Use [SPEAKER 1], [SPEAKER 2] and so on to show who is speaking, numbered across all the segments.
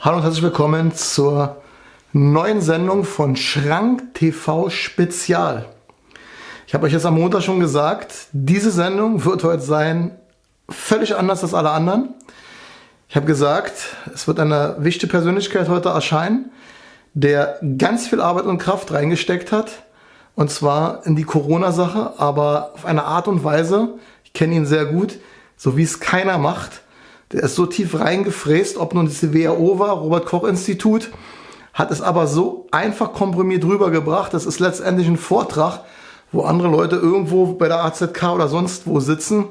[SPEAKER 1] Hallo und herzlich willkommen zur neuen Sendung von Schrank TV Spezial. Ich habe euch jetzt am Montag schon gesagt, diese Sendung wird heute sein völlig anders als alle anderen. Ich habe gesagt, es wird eine wichtige Persönlichkeit heute erscheinen, der ganz viel Arbeit und Kraft reingesteckt hat. Und zwar in die Corona-Sache, aber auf eine Art und Weise, ich kenne ihn sehr gut, so wie es keiner macht. Der ist so tief reingefräst, ob nun das WHO war, Robert Koch Institut, hat es aber so einfach komprimiert rübergebracht. Das ist letztendlich ein Vortrag, wo andere Leute irgendwo bei der AZK oder sonst wo sitzen,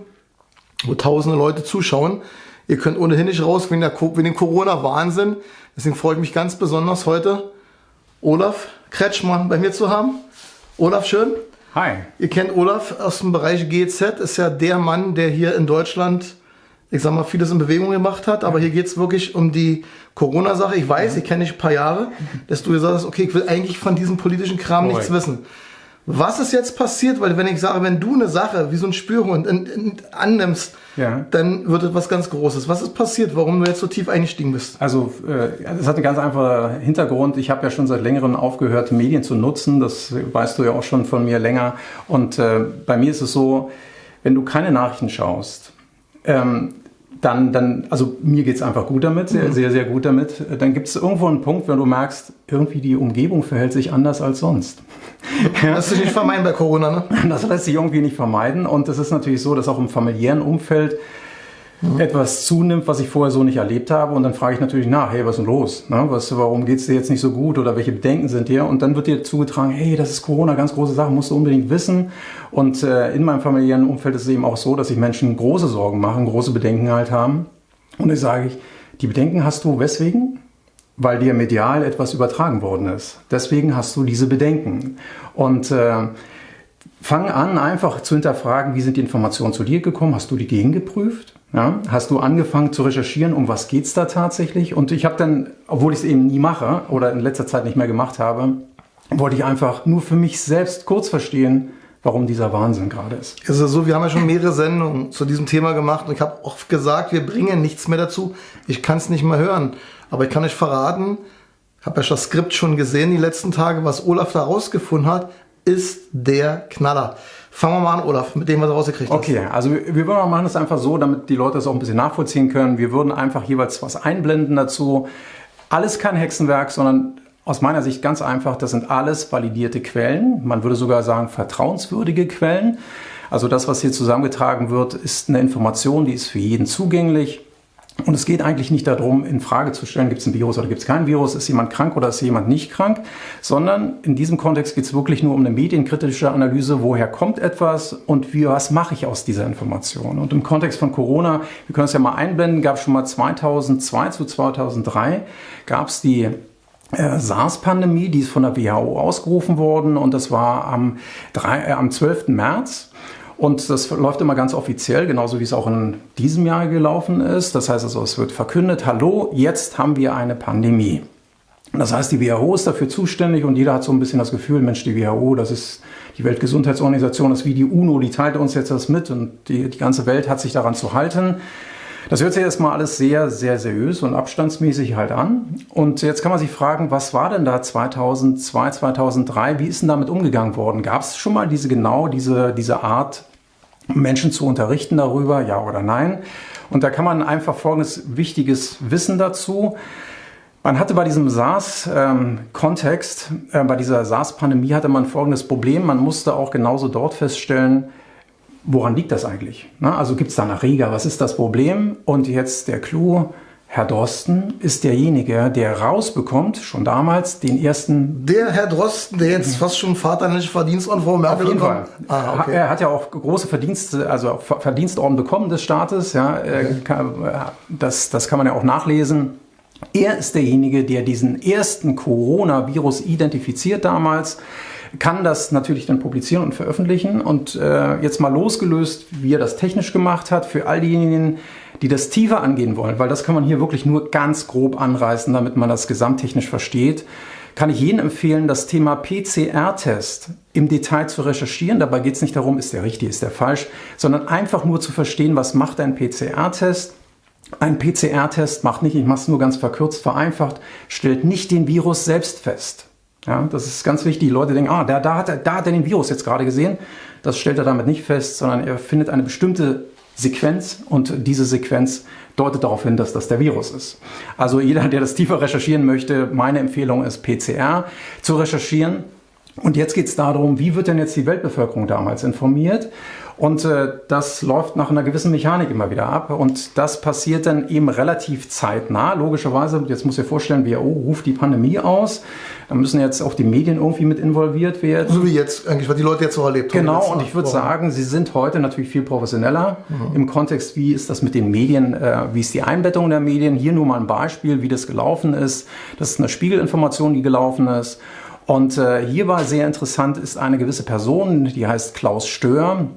[SPEAKER 1] wo tausende Leute zuschauen. Ihr könnt ohnehin nicht raus wegen, der, wegen dem Corona-Wahnsinn. Deswegen freue ich mich ganz besonders heute, Olaf Kretschmann bei mir zu haben. Olaf, schön.
[SPEAKER 2] Hi.
[SPEAKER 1] Ihr kennt Olaf aus dem Bereich GZ, ist ja der Mann, der hier in Deutschland ich sag mal, vieles in Bewegung gemacht hat, aber hier geht's wirklich um die Corona-Sache. Ich weiß, ja. ich kenne dich ein paar Jahre, dass du gesagt hast, okay, ich will eigentlich von diesem politischen Kram oh, nichts wissen. Was ist jetzt passiert? Weil wenn ich sage, wenn du eine Sache wie so ein Spürhund in, in, annimmst, ja. dann wird etwas ganz Großes. Was ist passiert, warum du jetzt so tief eingestiegen bist?
[SPEAKER 2] Also äh, das hat einen ganz einfachen Hintergrund. Ich habe ja schon seit längerem aufgehört, Medien zu nutzen. Das weißt du ja auch schon von mir länger. Und äh, bei mir ist es so, wenn du keine Nachrichten schaust, ähm, dann, dann, also mir geht es einfach gut damit, sehr, mhm. sehr, sehr gut damit. Dann gibt es irgendwo einen Punkt, wenn du merkst, irgendwie die Umgebung verhält sich anders als sonst.
[SPEAKER 1] Das lässt sich nicht vermeiden bei Corona, ne?
[SPEAKER 2] Das lässt sich irgendwie nicht vermeiden. Und es ist natürlich so, dass auch im familiären Umfeld mhm. etwas zunimmt, was ich vorher so nicht erlebt habe. Und dann frage ich natürlich nach, hey, was ist denn los? Ne? Was, warum geht es dir jetzt nicht so gut oder welche Bedenken sind dir? Und dann wird dir zugetragen, hey, das ist Corona, ganz große Sache, musst du unbedingt wissen. Und äh, in meinem familiären Umfeld ist es eben auch so, dass sich Menschen große Sorgen machen, große Bedenken halt haben. Und ich sage ich, die Bedenken hast du weswegen? Weil dir medial etwas übertragen worden ist. Deswegen hast du diese Bedenken. Und äh, fang an, einfach zu hinterfragen, wie sind die Informationen zu dir gekommen? Hast du die gegengeprüft? Ja, hast du angefangen zu recherchieren, um was geht es da tatsächlich? Und ich habe dann, obwohl ich es eben nie mache oder in letzter Zeit nicht mehr gemacht habe, wollte ich einfach nur für mich selbst kurz verstehen, warum dieser Wahnsinn gerade ist.
[SPEAKER 1] Es ist so, wir haben ja schon mehrere Sendungen zu diesem Thema gemacht und ich habe oft gesagt, wir bringen nichts mehr dazu. Ich kann es nicht mehr hören. Aber ich kann euch verraten, ich habe ja das Skript schon gesehen die letzten Tage, was Olaf da rausgefunden hat, ist der Knaller. Fangen wir mal an, Olaf, mit dem, was du rausgekriegt
[SPEAKER 2] hast. Okay, also wir würden machen das einfach so, damit die Leute das auch ein bisschen nachvollziehen können. Wir würden einfach jeweils was einblenden dazu. Alles kein Hexenwerk, sondern aus meiner Sicht ganz einfach, das sind alles validierte Quellen. Man würde sogar sagen vertrauenswürdige Quellen. Also das, was hier zusammengetragen wird, ist eine Information, die ist für jeden zugänglich. Und es geht eigentlich nicht darum, in Frage zu stellen, gibt es ein Virus oder gibt es kein Virus, ist jemand krank oder ist jemand nicht krank, sondern in diesem Kontext geht es wirklich nur um eine medienkritische Analyse, woher kommt etwas und wie, was mache ich aus dieser Information. Und im Kontext von Corona, wir können es ja mal einblenden, gab es schon mal 2002 zu 2003, gab es die äh, SARS-Pandemie, die ist von der WHO ausgerufen worden und das war am, 3, äh, am 12. März. Und das läuft immer ganz offiziell, genauso wie es auch in diesem Jahr gelaufen ist. Das heißt also, es wird verkündet, hallo, jetzt haben wir eine Pandemie. Das heißt, die WHO ist dafür zuständig und jeder hat so ein bisschen das Gefühl, Mensch, die WHO, das ist die Weltgesundheitsorganisation, das ist wie die UNO, die teilt uns jetzt das mit und die, die ganze Welt hat sich daran zu halten. Das hört sich erstmal alles sehr, sehr seriös und abstandsmäßig halt an. Und jetzt kann man sich fragen, was war denn da 2002, 2003? Wie ist denn damit umgegangen worden? Gab es schon mal diese genau diese, diese Art, Menschen zu unterrichten darüber, ja oder nein? Und da kann man einfach folgendes wichtiges Wissen dazu. Man hatte bei diesem SARS-Kontext, ähm, äh, bei dieser SARS-Pandemie hatte man folgendes Problem. Man musste auch genauso dort feststellen, woran liegt das eigentlich? Na, also gibt es da einen Erreger? Was ist das Problem? Und jetzt der Clou. Herr Drosten ist derjenige, der rausbekommt, schon damals, den ersten.
[SPEAKER 1] Der Herr Drosten, der jetzt fast schon vaterländische Verdienstorden vor Merkel
[SPEAKER 2] Auf jeden Fall. Ah, okay. Er hat ja auch große Verdienste, also Verdienstorden bekommen des Staates. Ja, okay. das, das kann man ja auch nachlesen. Er ist derjenige, der diesen ersten Coronavirus identifiziert damals kann das natürlich dann publizieren und veröffentlichen. Und äh, jetzt mal losgelöst, wie er das technisch gemacht hat, für all diejenigen, die das tiefer angehen wollen, weil das kann man hier wirklich nur ganz grob anreißen, damit man das gesamttechnisch versteht, kann ich Ihnen empfehlen, das Thema PCR-Test im Detail zu recherchieren. Dabei geht es nicht darum, ist der richtig, ist der falsch, sondern einfach nur zu verstehen, was macht ein PCR-Test ein PCR-Test macht nicht, ich mache es nur ganz verkürzt, vereinfacht, stellt nicht den Virus selbst fest. Ja, das ist ganz wichtig. Die Leute denken, ah, da, da, hat er, da hat er den Virus jetzt gerade gesehen. Das stellt er damit nicht fest, sondern er findet eine bestimmte Sequenz und diese Sequenz deutet darauf hin, dass das der Virus ist. Also jeder, der das tiefer recherchieren möchte, meine Empfehlung ist PCR zu recherchieren. Und jetzt geht es darum, wie wird denn jetzt die Weltbevölkerung damals informiert? Und äh, das läuft nach einer gewissen Mechanik immer wieder ab. Und das passiert dann eben relativ zeitnah. Logischerweise, jetzt muss ich vorstellen, WHO ruft die Pandemie aus. Da müssen jetzt auch die Medien irgendwie mit involviert werden.
[SPEAKER 1] So wie jetzt eigentlich, was die Leute jetzt so erlebt
[SPEAKER 2] haben. Genau, und ich würde sagen, sie sind heute natürlich viel professioneller mhm. im Kontext, wie ist das mit den Medien, äh, wie ist die Einbettung der Medien. Hier nur mal ein Beispiel, wie das gelaufen ist. Das ist eine Spiegelinformation, die gelaufen ist. Und äh, hier war sehr interessant, ist eine gewisse Person, die heißt Klaus Stör.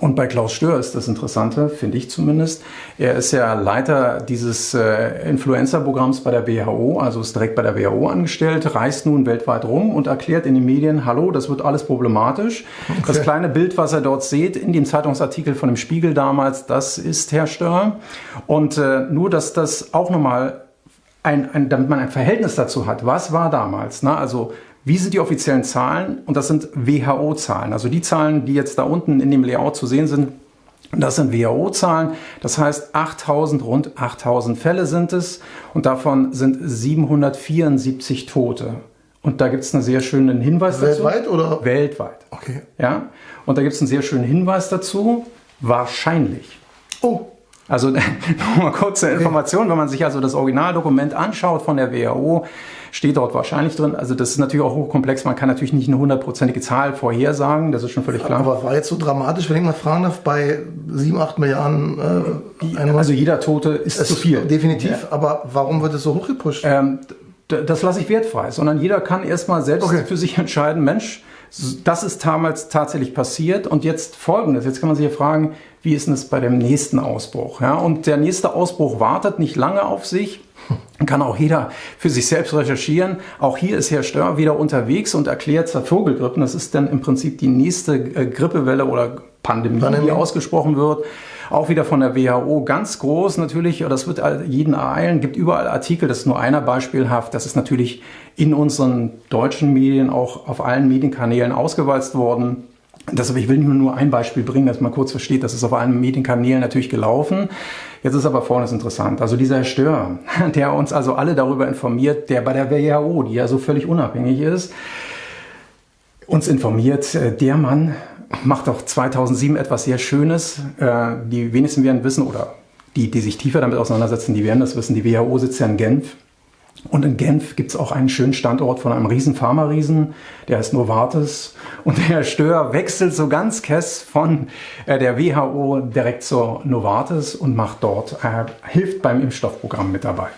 [SPEAKER 2] Und bei Klaus Stör ist das Interessante, finde ich zumindest. Er ist ja Leiter dieses äh, Influencer-Programms bei der WHO, also ist direkt bei der WHO angestellt, reist nun weltweit rum und erklärt in den Medien, hallo, das wird alles problematisch. Okay. Das kleine Bild, was er dort sieht, in dem Zeitungsartikel von dem Spiegel damals, das ist Herr Stör. Und äh, nur, dass das auch nochmal ein, ein, damit man ein Verhältnis dazu hat. Was war damals? Ne? Also wie sind die offiziellen Zahlen? Und das sind WHO-Zahlen. Also die Zahlen, die jetzt da unten in dem Layout zu sehen sind, das sind WHO-Zahlen. Das heißt, 8000, rund 8000 Fälle sind es. Und davon sind 774 Tote. Und da gibt es einen sehr schönen Hinweis
[SPEAKER 1] Weltweit dazu. Weltweit oder?
[SPEAKER 2] Weltweit.
[SPEAKER 1] Okay.
[SPEAKER 2] Ja. Und da gibt es einen sehr schönen Hinweis dazu. Wahrscheinlich.
[SPEAKER 1] Oh.
[SPEAKER 2] Also nochmal kurze Information, wenn man sich also das Originaldokument anschaut von der WHO, steht dort wahrscheinlich drin. Also das ist natürlich auch hochkomplex. Man kann natürlich nicht eine hundertprozentige Zahl vorhersagen. Das ist schon völlig klar.
[SPEAKER 1] Aber war jetzt so dramatisch, wenn ich mal fragen darf, bei sieben, acht Milliarden
[SPEAKER 2] äh, Also jeder Tote ist zu viel.
[SPEAKER 1] Definitiv. Ja. Aber warum wird es so hochgepusht?
[SPEAKER 2] Ähm, das lasse ich wertfrei, sondern jeder kann erstmal selbst okay. für sich entscheiden, Mensch, das ist damals tatsächlich passiert und jetzt folgendes. Jetzt kann man sich ja fragen, wie ist denn es bei dem nächsten Ausbruch? Ja, und der nächste Ausbruch wartet nicht lange auf sich. Kann auch jeder für sich selbst recherchieren. Auch hier ist Herr Stör wieder unterwegs und erklärt zur Vogelgrippen. Das ist dann im Prinzip die nächste äh, Grippewelle oder Pandemie, Pandemie, die ausgesprochen wird. Auch wieder von der WHO ganz groß natürlich. Das wird jeden ereilen. Gibt überall Artikel. Das ist nur einer beispielhaft. Das ist natürlich in unseren deutschen Medien auch auf allen Medienkanälen ausgewalzt worden. Deshalb, ich will nur ein Beispiel bringen, dass man kurz versteht, das ist auf allen Medienkanälen natürlich gelaufen. Jetzt ist aber vorne interessant. Also dieser Herr Stör, der uns also alle darüber informiert, der bei der WHO, die ja so völlig unabhängig ist, uns informiert, äh, der Mann macht doch 2007 etwas sehr Schönes. Äh, die wenigsten werden wissen, oder die, die sich tiefer damit auseinandersetzen, die werden das wissen. Die WHO sitzt ja in Genf. Und in Genf gibt es auch einen schönen Standort von einem riesen Pharma-Riesen, der heißt Novartis. Und der Herr Stör wechselt so ganz kess von äh, der WHO direkt zur Novartis und macht dort, äh, hilft beim Impfstoffprogramm mit dabei.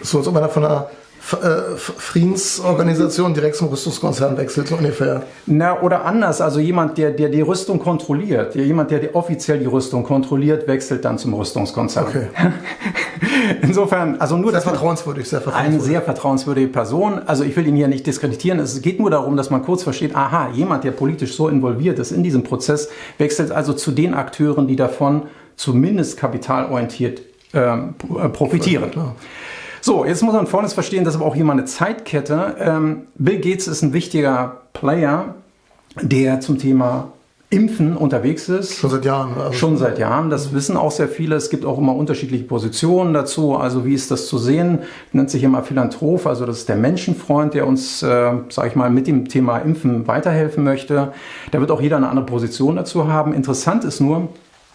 [SPEAKER 1] So, als ob einer von einer äh, Friedensorganisation direkt zum Rüstungskonzern wechselt, so ungefähr.
[SPEAKER 2] Na, oder anders, also jemand, der, der die Rüstung kontrolliert, jemand, der die, offiziell die Rüstung kontrolliert, wechselt dann zum Rüstungskonzern.
[SPEAKER 1] Okay.
[SPEAKER 2] Insofern, also nur
[SPEAKER 1] sehr vertrauenswürdig, sehr
[SPEAKER 2] vertrauenswürdig. Eine sehr vertrauenswürdige Person. Also ich will ihn hier nicht diskreditieren. Es geht nur darum, dass man kurz versteht, aha, jemand, der politisch so involviert ist in diesem Prozess, wechselt also zu den Akteuren, die davon zumindest kapitalorientiert ähm, profitieren. Klar. So, jetzt muss man vorne verstehen, dass aber auch hier mal eine Zeitkette. Ähm, Bill Gates ist ein wichtiger Player, der zum Thema Impfen unterwegs ist.
[SPEAKER 1] Schon seit Jahren.
[SPEAKER 2] Also Schon seit Jahren. Das wissen auch sehr viele. Es gibt auch immer unterschiedliche Positionen dazu. Also wie ist das zu sehen? Nennt sich immer Philanthrop. Also das ist der Menschenfreund, der uns, äh, sage ich mal, mit dem Thema Impfen weiterhelfen möchte. Da wird auch jeder eine andere Position dazu haben. Interessant ist nur,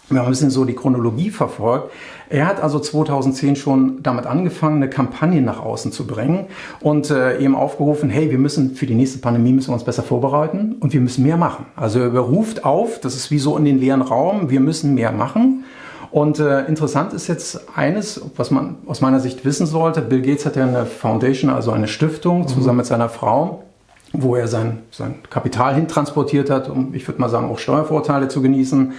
[SPEAKER 2] wenn man ein bisschen so die Chronologie verfolgt, er hat also 2010 schon damit angefangen, eine Kampagne nach außen zu bringen und äh, eben aufgerufen, hey, wir müssen für die nächste Pandemie müssen wir uns besser vorbereiten und wir müssen mehr machen. Also er ruft auf, das ist wie so in den leeren Raum, wir müssen mehr machen. Und äh, interessant ist jetzt eines, was man aus meiner Sicht wissen sollte. Bill Gates hat ja eine Foundation, also eine Stiftung, mhm. zusammen mit seiner Frau, wo er sein, sein Kapital hintransportiert hat, um, ich würde mal sagen, auch Steuervorteile zu genießen.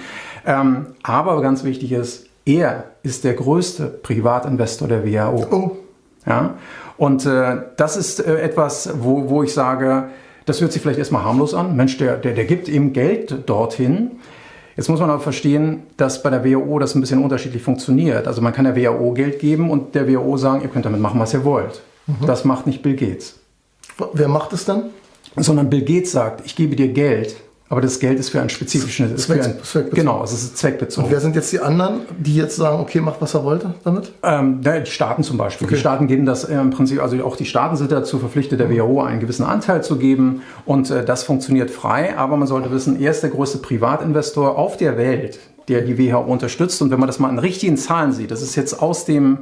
[SPEAKER 2] Ähm, aber ganz wichtig ist, er ist der größte Privatinvestor der WHO. Oh. Ja? Und äh, das ist äh, etwas, wo, wo ich sage, das hört sich vielleicht erstmal harmlos an. Mensch, der, der, der gibt eben Geld dorthin. Jetzt muss man aber verstehen, dass bei der WHO das ein bisschen unterschiedlich funktioniert. Also man kann der WHO Geld geben und der WHO sagen, ihr könnt damit machen, was ihr wollt. Mhm. Das macht nicht Bill Gates.
[SPEAKER 1] Wer macht es dann?
[SPEAKER 2] Sondern Bill Gates sagt, ich gebe dir Geld, aber das Geld ist für ein spezifisches
[SPEAKER 1] Zweck,
[SPEAKER 2] ein,
[SPEAKER 1] zweckbezogen.
[SPEAKER 2] Genau, es ist zweckbezogen.
[SPEAKER 1] Und wer sind jetzt die anderen, die jetzt sagen, okay, macht was er wollte damit?
[SPEAKER 2] Ähm, die Staaten zum Beispiel. Okay. Die Staaten geben das im Prinzip, also auch die Staaten sind dazu verpflichtet, der WHO einen gewissen Anteil zu geben und äh, das funktioniert frei. Aber man sollte wissen, er ist der größte Privatinvestor auf der Welt, der die WHO unterstützt. Und wenn man das mal in richtigen Zahlen sieht, das ist jetzt aus dem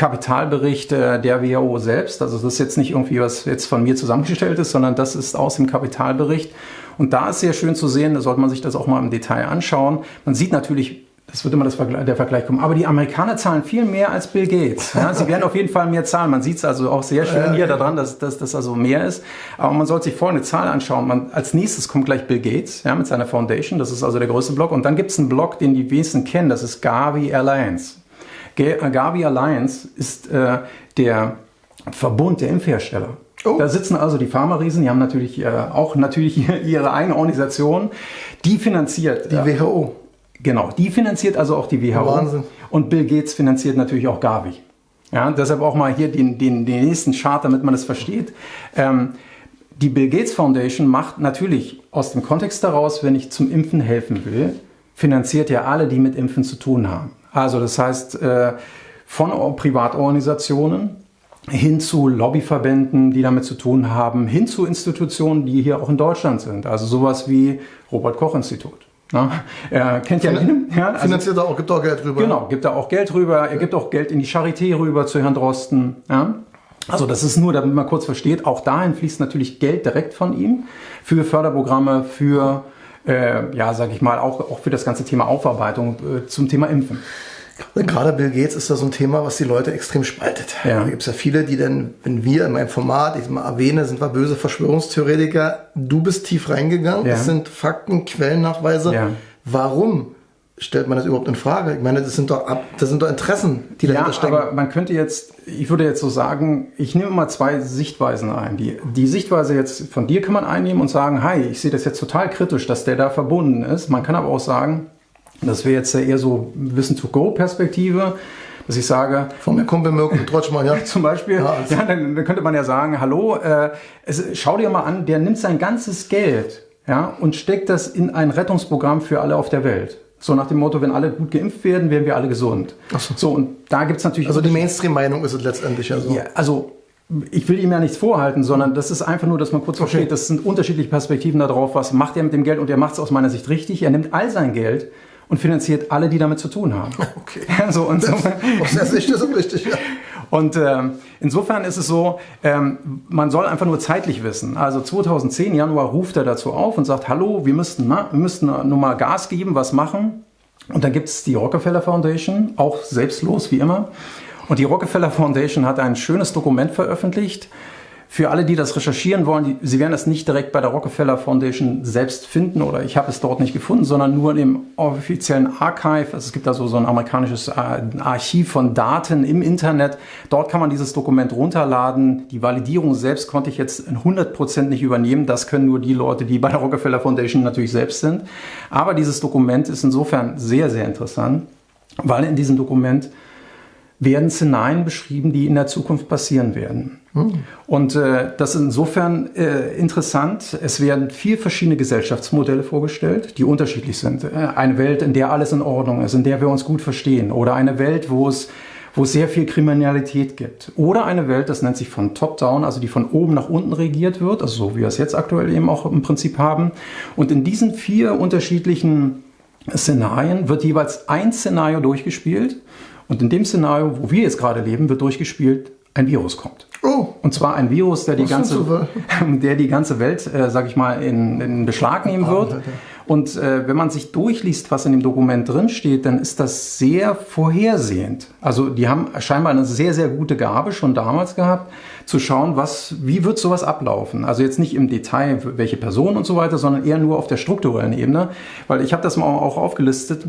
[SPEAKER 2] Kapitalbericht äh, der WHO selbst. Also das ist jetzt nicht irgendwie was jetzt von mir zusammengestellt ist, sondern das ist aus dem Kapitalbericht. Und da ist sehr schön zu sehen, da sollte man sich das auch mal im Detail anschauen. Man sieht natürlich, das wird immer das Vergleich, der Vergleich kommen. Aber die Amerikaner zahlen viel mehr als Bill Gates. Ja, sie werden auf jeden Fall mehr zahlen. Man sieht es also auch sehr schön hier daran, dass, dass das also mehr ist. Aber man sollte sich folgende Zahl anschauen. Man, als nächstes kommt gleich Bill Gates ja, mit seiner Foundation. Das ist also der größte Block. Und dann gibt es einen Block, den die wenigsten kennen. Das ist Gavi Alliance. Gavi Alliance ist äh, der Verbund der Impfhersteller. Oh. Da sitzen also die Pharma-Riesen, die haben natürlich äh, auch natürlich ihre eigene Organisation, die finanziert.
[SPEAKER 1] Die äh, WHO.
[SPEAKER 2] Genau, die finanziert also auch die WHO.
[SPEAKER 1] Wahnsinn.
[SPEAKER 2] Und Bill Gates finanziert natürlich auch Gavi. Ja, deshalb auch mal hier den, den, den nächsten Chart, damit man das versteht. Ähm, die Bill Gates Foundation macht natürlich aus dem Kontext daraus, wenn ich zum Impfen helfen will, finanziert ja alle, die mit Impfen zu tun haben. Also das heißt, äh, von Privatorganisationen hin zu Lobbyverbänden, die damit zu tun haben, hin zu Institutionen, die hier auch in Deutschland sind. Also sowas wie Robert Koch Institut. Na, er kennt ja,
[SPEAKER 1] ja also, finanziert er auch, gibt auch Geld rüber.
[SPEAKER 2] Genau, gibt er auch Geld rüber. Er gibt auch Geld in die Charité rüber zu Herrn Drosten. Ja. Also das ist nur, damit man kurz versteht, auch dahin fließt natürlich Geld direkt von ihm für Förderprogramme, für, äh, ja, sage ich mal, auch, auch für das ganze Thema Aufarbeitung äh, zum Thema Impfen.
[SPEAKER 1] Gerade Bill Gates ist da so ein Thema, was die Leute extrem spaltet. Ja. Da gibt es ja viele, die dann, wenn wir in meinem Format, ich mal erwähne, sind wir böse Verschwörungstheoretiker. Du bist tief reingegangen. Ja. Das sind Fakten, Quellennachweise. Ja. Warum stellt man das überhaupt in Frage? Ich meine, das sind doch, das sind doch Interessen, die dahinter ja, stecken.
[SPEAKER 2] aber man könnte jetzt, ich würde jetzt so sagen, ich nehme mal zwei Sichtweisen ein. Die, die Sichtweise jetzt von dir kann man einnehmen und sagen, hi, ich sehe das jetzt total kritisch, dass der da verbunden ist. Man kann aber auch sagen, das wäre jetzt eher so Wissen-to-Go-Perspektive dass ich sage.
[SPEAKER 1] Von mir Kumpel Mirko Trotschmann, ja.
[SPEAKER 2] Zum Beispiel. Ja, also. ja dann, dann, könnte man ja sagen, hallo, äh, es, schau dir mal an, der nimmt sein ganzes Geld ja, und steckt das in ein Rettungsprogramm für alle auf der Welt. So nach dem Motto, wenn alle gut geimpft werden, werden wir alle gesund.
[SPEAKER 1] Ach so. so, und da gibt es natürlich.
[SPEAKER 2] Also die Mainstream-Meinung ist es letztendlich ja so. Ja, also ich will ihm ja nichts vorhalten, sondern das ist einfach nur, dass man kurz okay. versteht, das sind unterschiedliche Perspektiven darauf, was macht er mit dem Geld und er macht es aus meiner Sicht richtig. Er nimmt all sein Geld und finanziert alle, die damit zu tun haben.
[SPEAKER 1] Okay.
[SPEAKER 2] so, und so.
[SPEAKER 1] Aus der Sicht ist richtig, ja.
[SPEAKER 2] Und ähm, insofern ist es so, ähm, man soll einfach nur zeitlich wissen. Also 2010, Januar, ruft er dazu auf und sagt, hallo, wir müssten, na, wir müssten nur mal Gas geben, was machen. Und dann gibt es die Rockefeller Foundation, auch selbstlos wie immer. Und die Rockefeller Foundation hat ein schönes Dokument veröffentlicht, für alle, die das recherchieren wollen, die, sie werden es nicht direkt bei der Rockefeller Foundation selbst finden oder ich habe es dort nicht gefunden, sondern nur im offiziellen Archive. Also es gibt da so, ein amerikanisches äh, Archiv von Daten im Internet. Dort kann man dieses Dokument runterladen. Die Validierung selbst konnte ich jetzt in 100% nicht übernehmen. Das können nur die Leute, die bei der Rockefeller Foundation natürlich selbst sind. Aber dieses Dokument ist insofern sehr, sehr interessant, weil in diesem Dokument werden Szenarien beschrieben, die in der Zukunft passieren werden. Hm. Und äh, das ist insofern äh, interessant. Es werden vier verschiedene Gesellschaftsmodelle vorgestellt, die unterschiedlich sind. Äh, eine Welt, in der alles in Ordnung ist, in der wir uns gut verstehen. Oder eine Welt, wo es wo es sehr viel Kriminalität gibt. Oder eine Welt, das nennt sich von Top-Down, also die von oben nach unten regiert wird, also so wie wir es jetzt aktuell eben auch im Prinzip haben. Und in diesen vier unterschiedlichen Szenarien wird jeweils ein Szenario durchgespielt und in dem Szenario, wo wir jetzt gerade leben, wird durchgespielt, ein Virus kommt.
[SPEAKER 1] Oh.
[SPEAKER 2] Und zwar ein Virus, der die, ganze, der die ganze Welt, äh, sag ich mal, in, in Beschlag nehmen wird. Und äh, wenn man sich durchliest, was in dem Dokument drinsteht, dann ist das sehr vorhersehend. Also die haben scheinbar eine sehr, sehr gute Gabe schon damals gehabt, zu schauen, was, wie wird sowas ablaufen. Also jetzt nicht im Detail, welche Person und so weiter, sondern eher nur auf der strukturellen Ebene. Weil ich habe das mal auch aufgelistet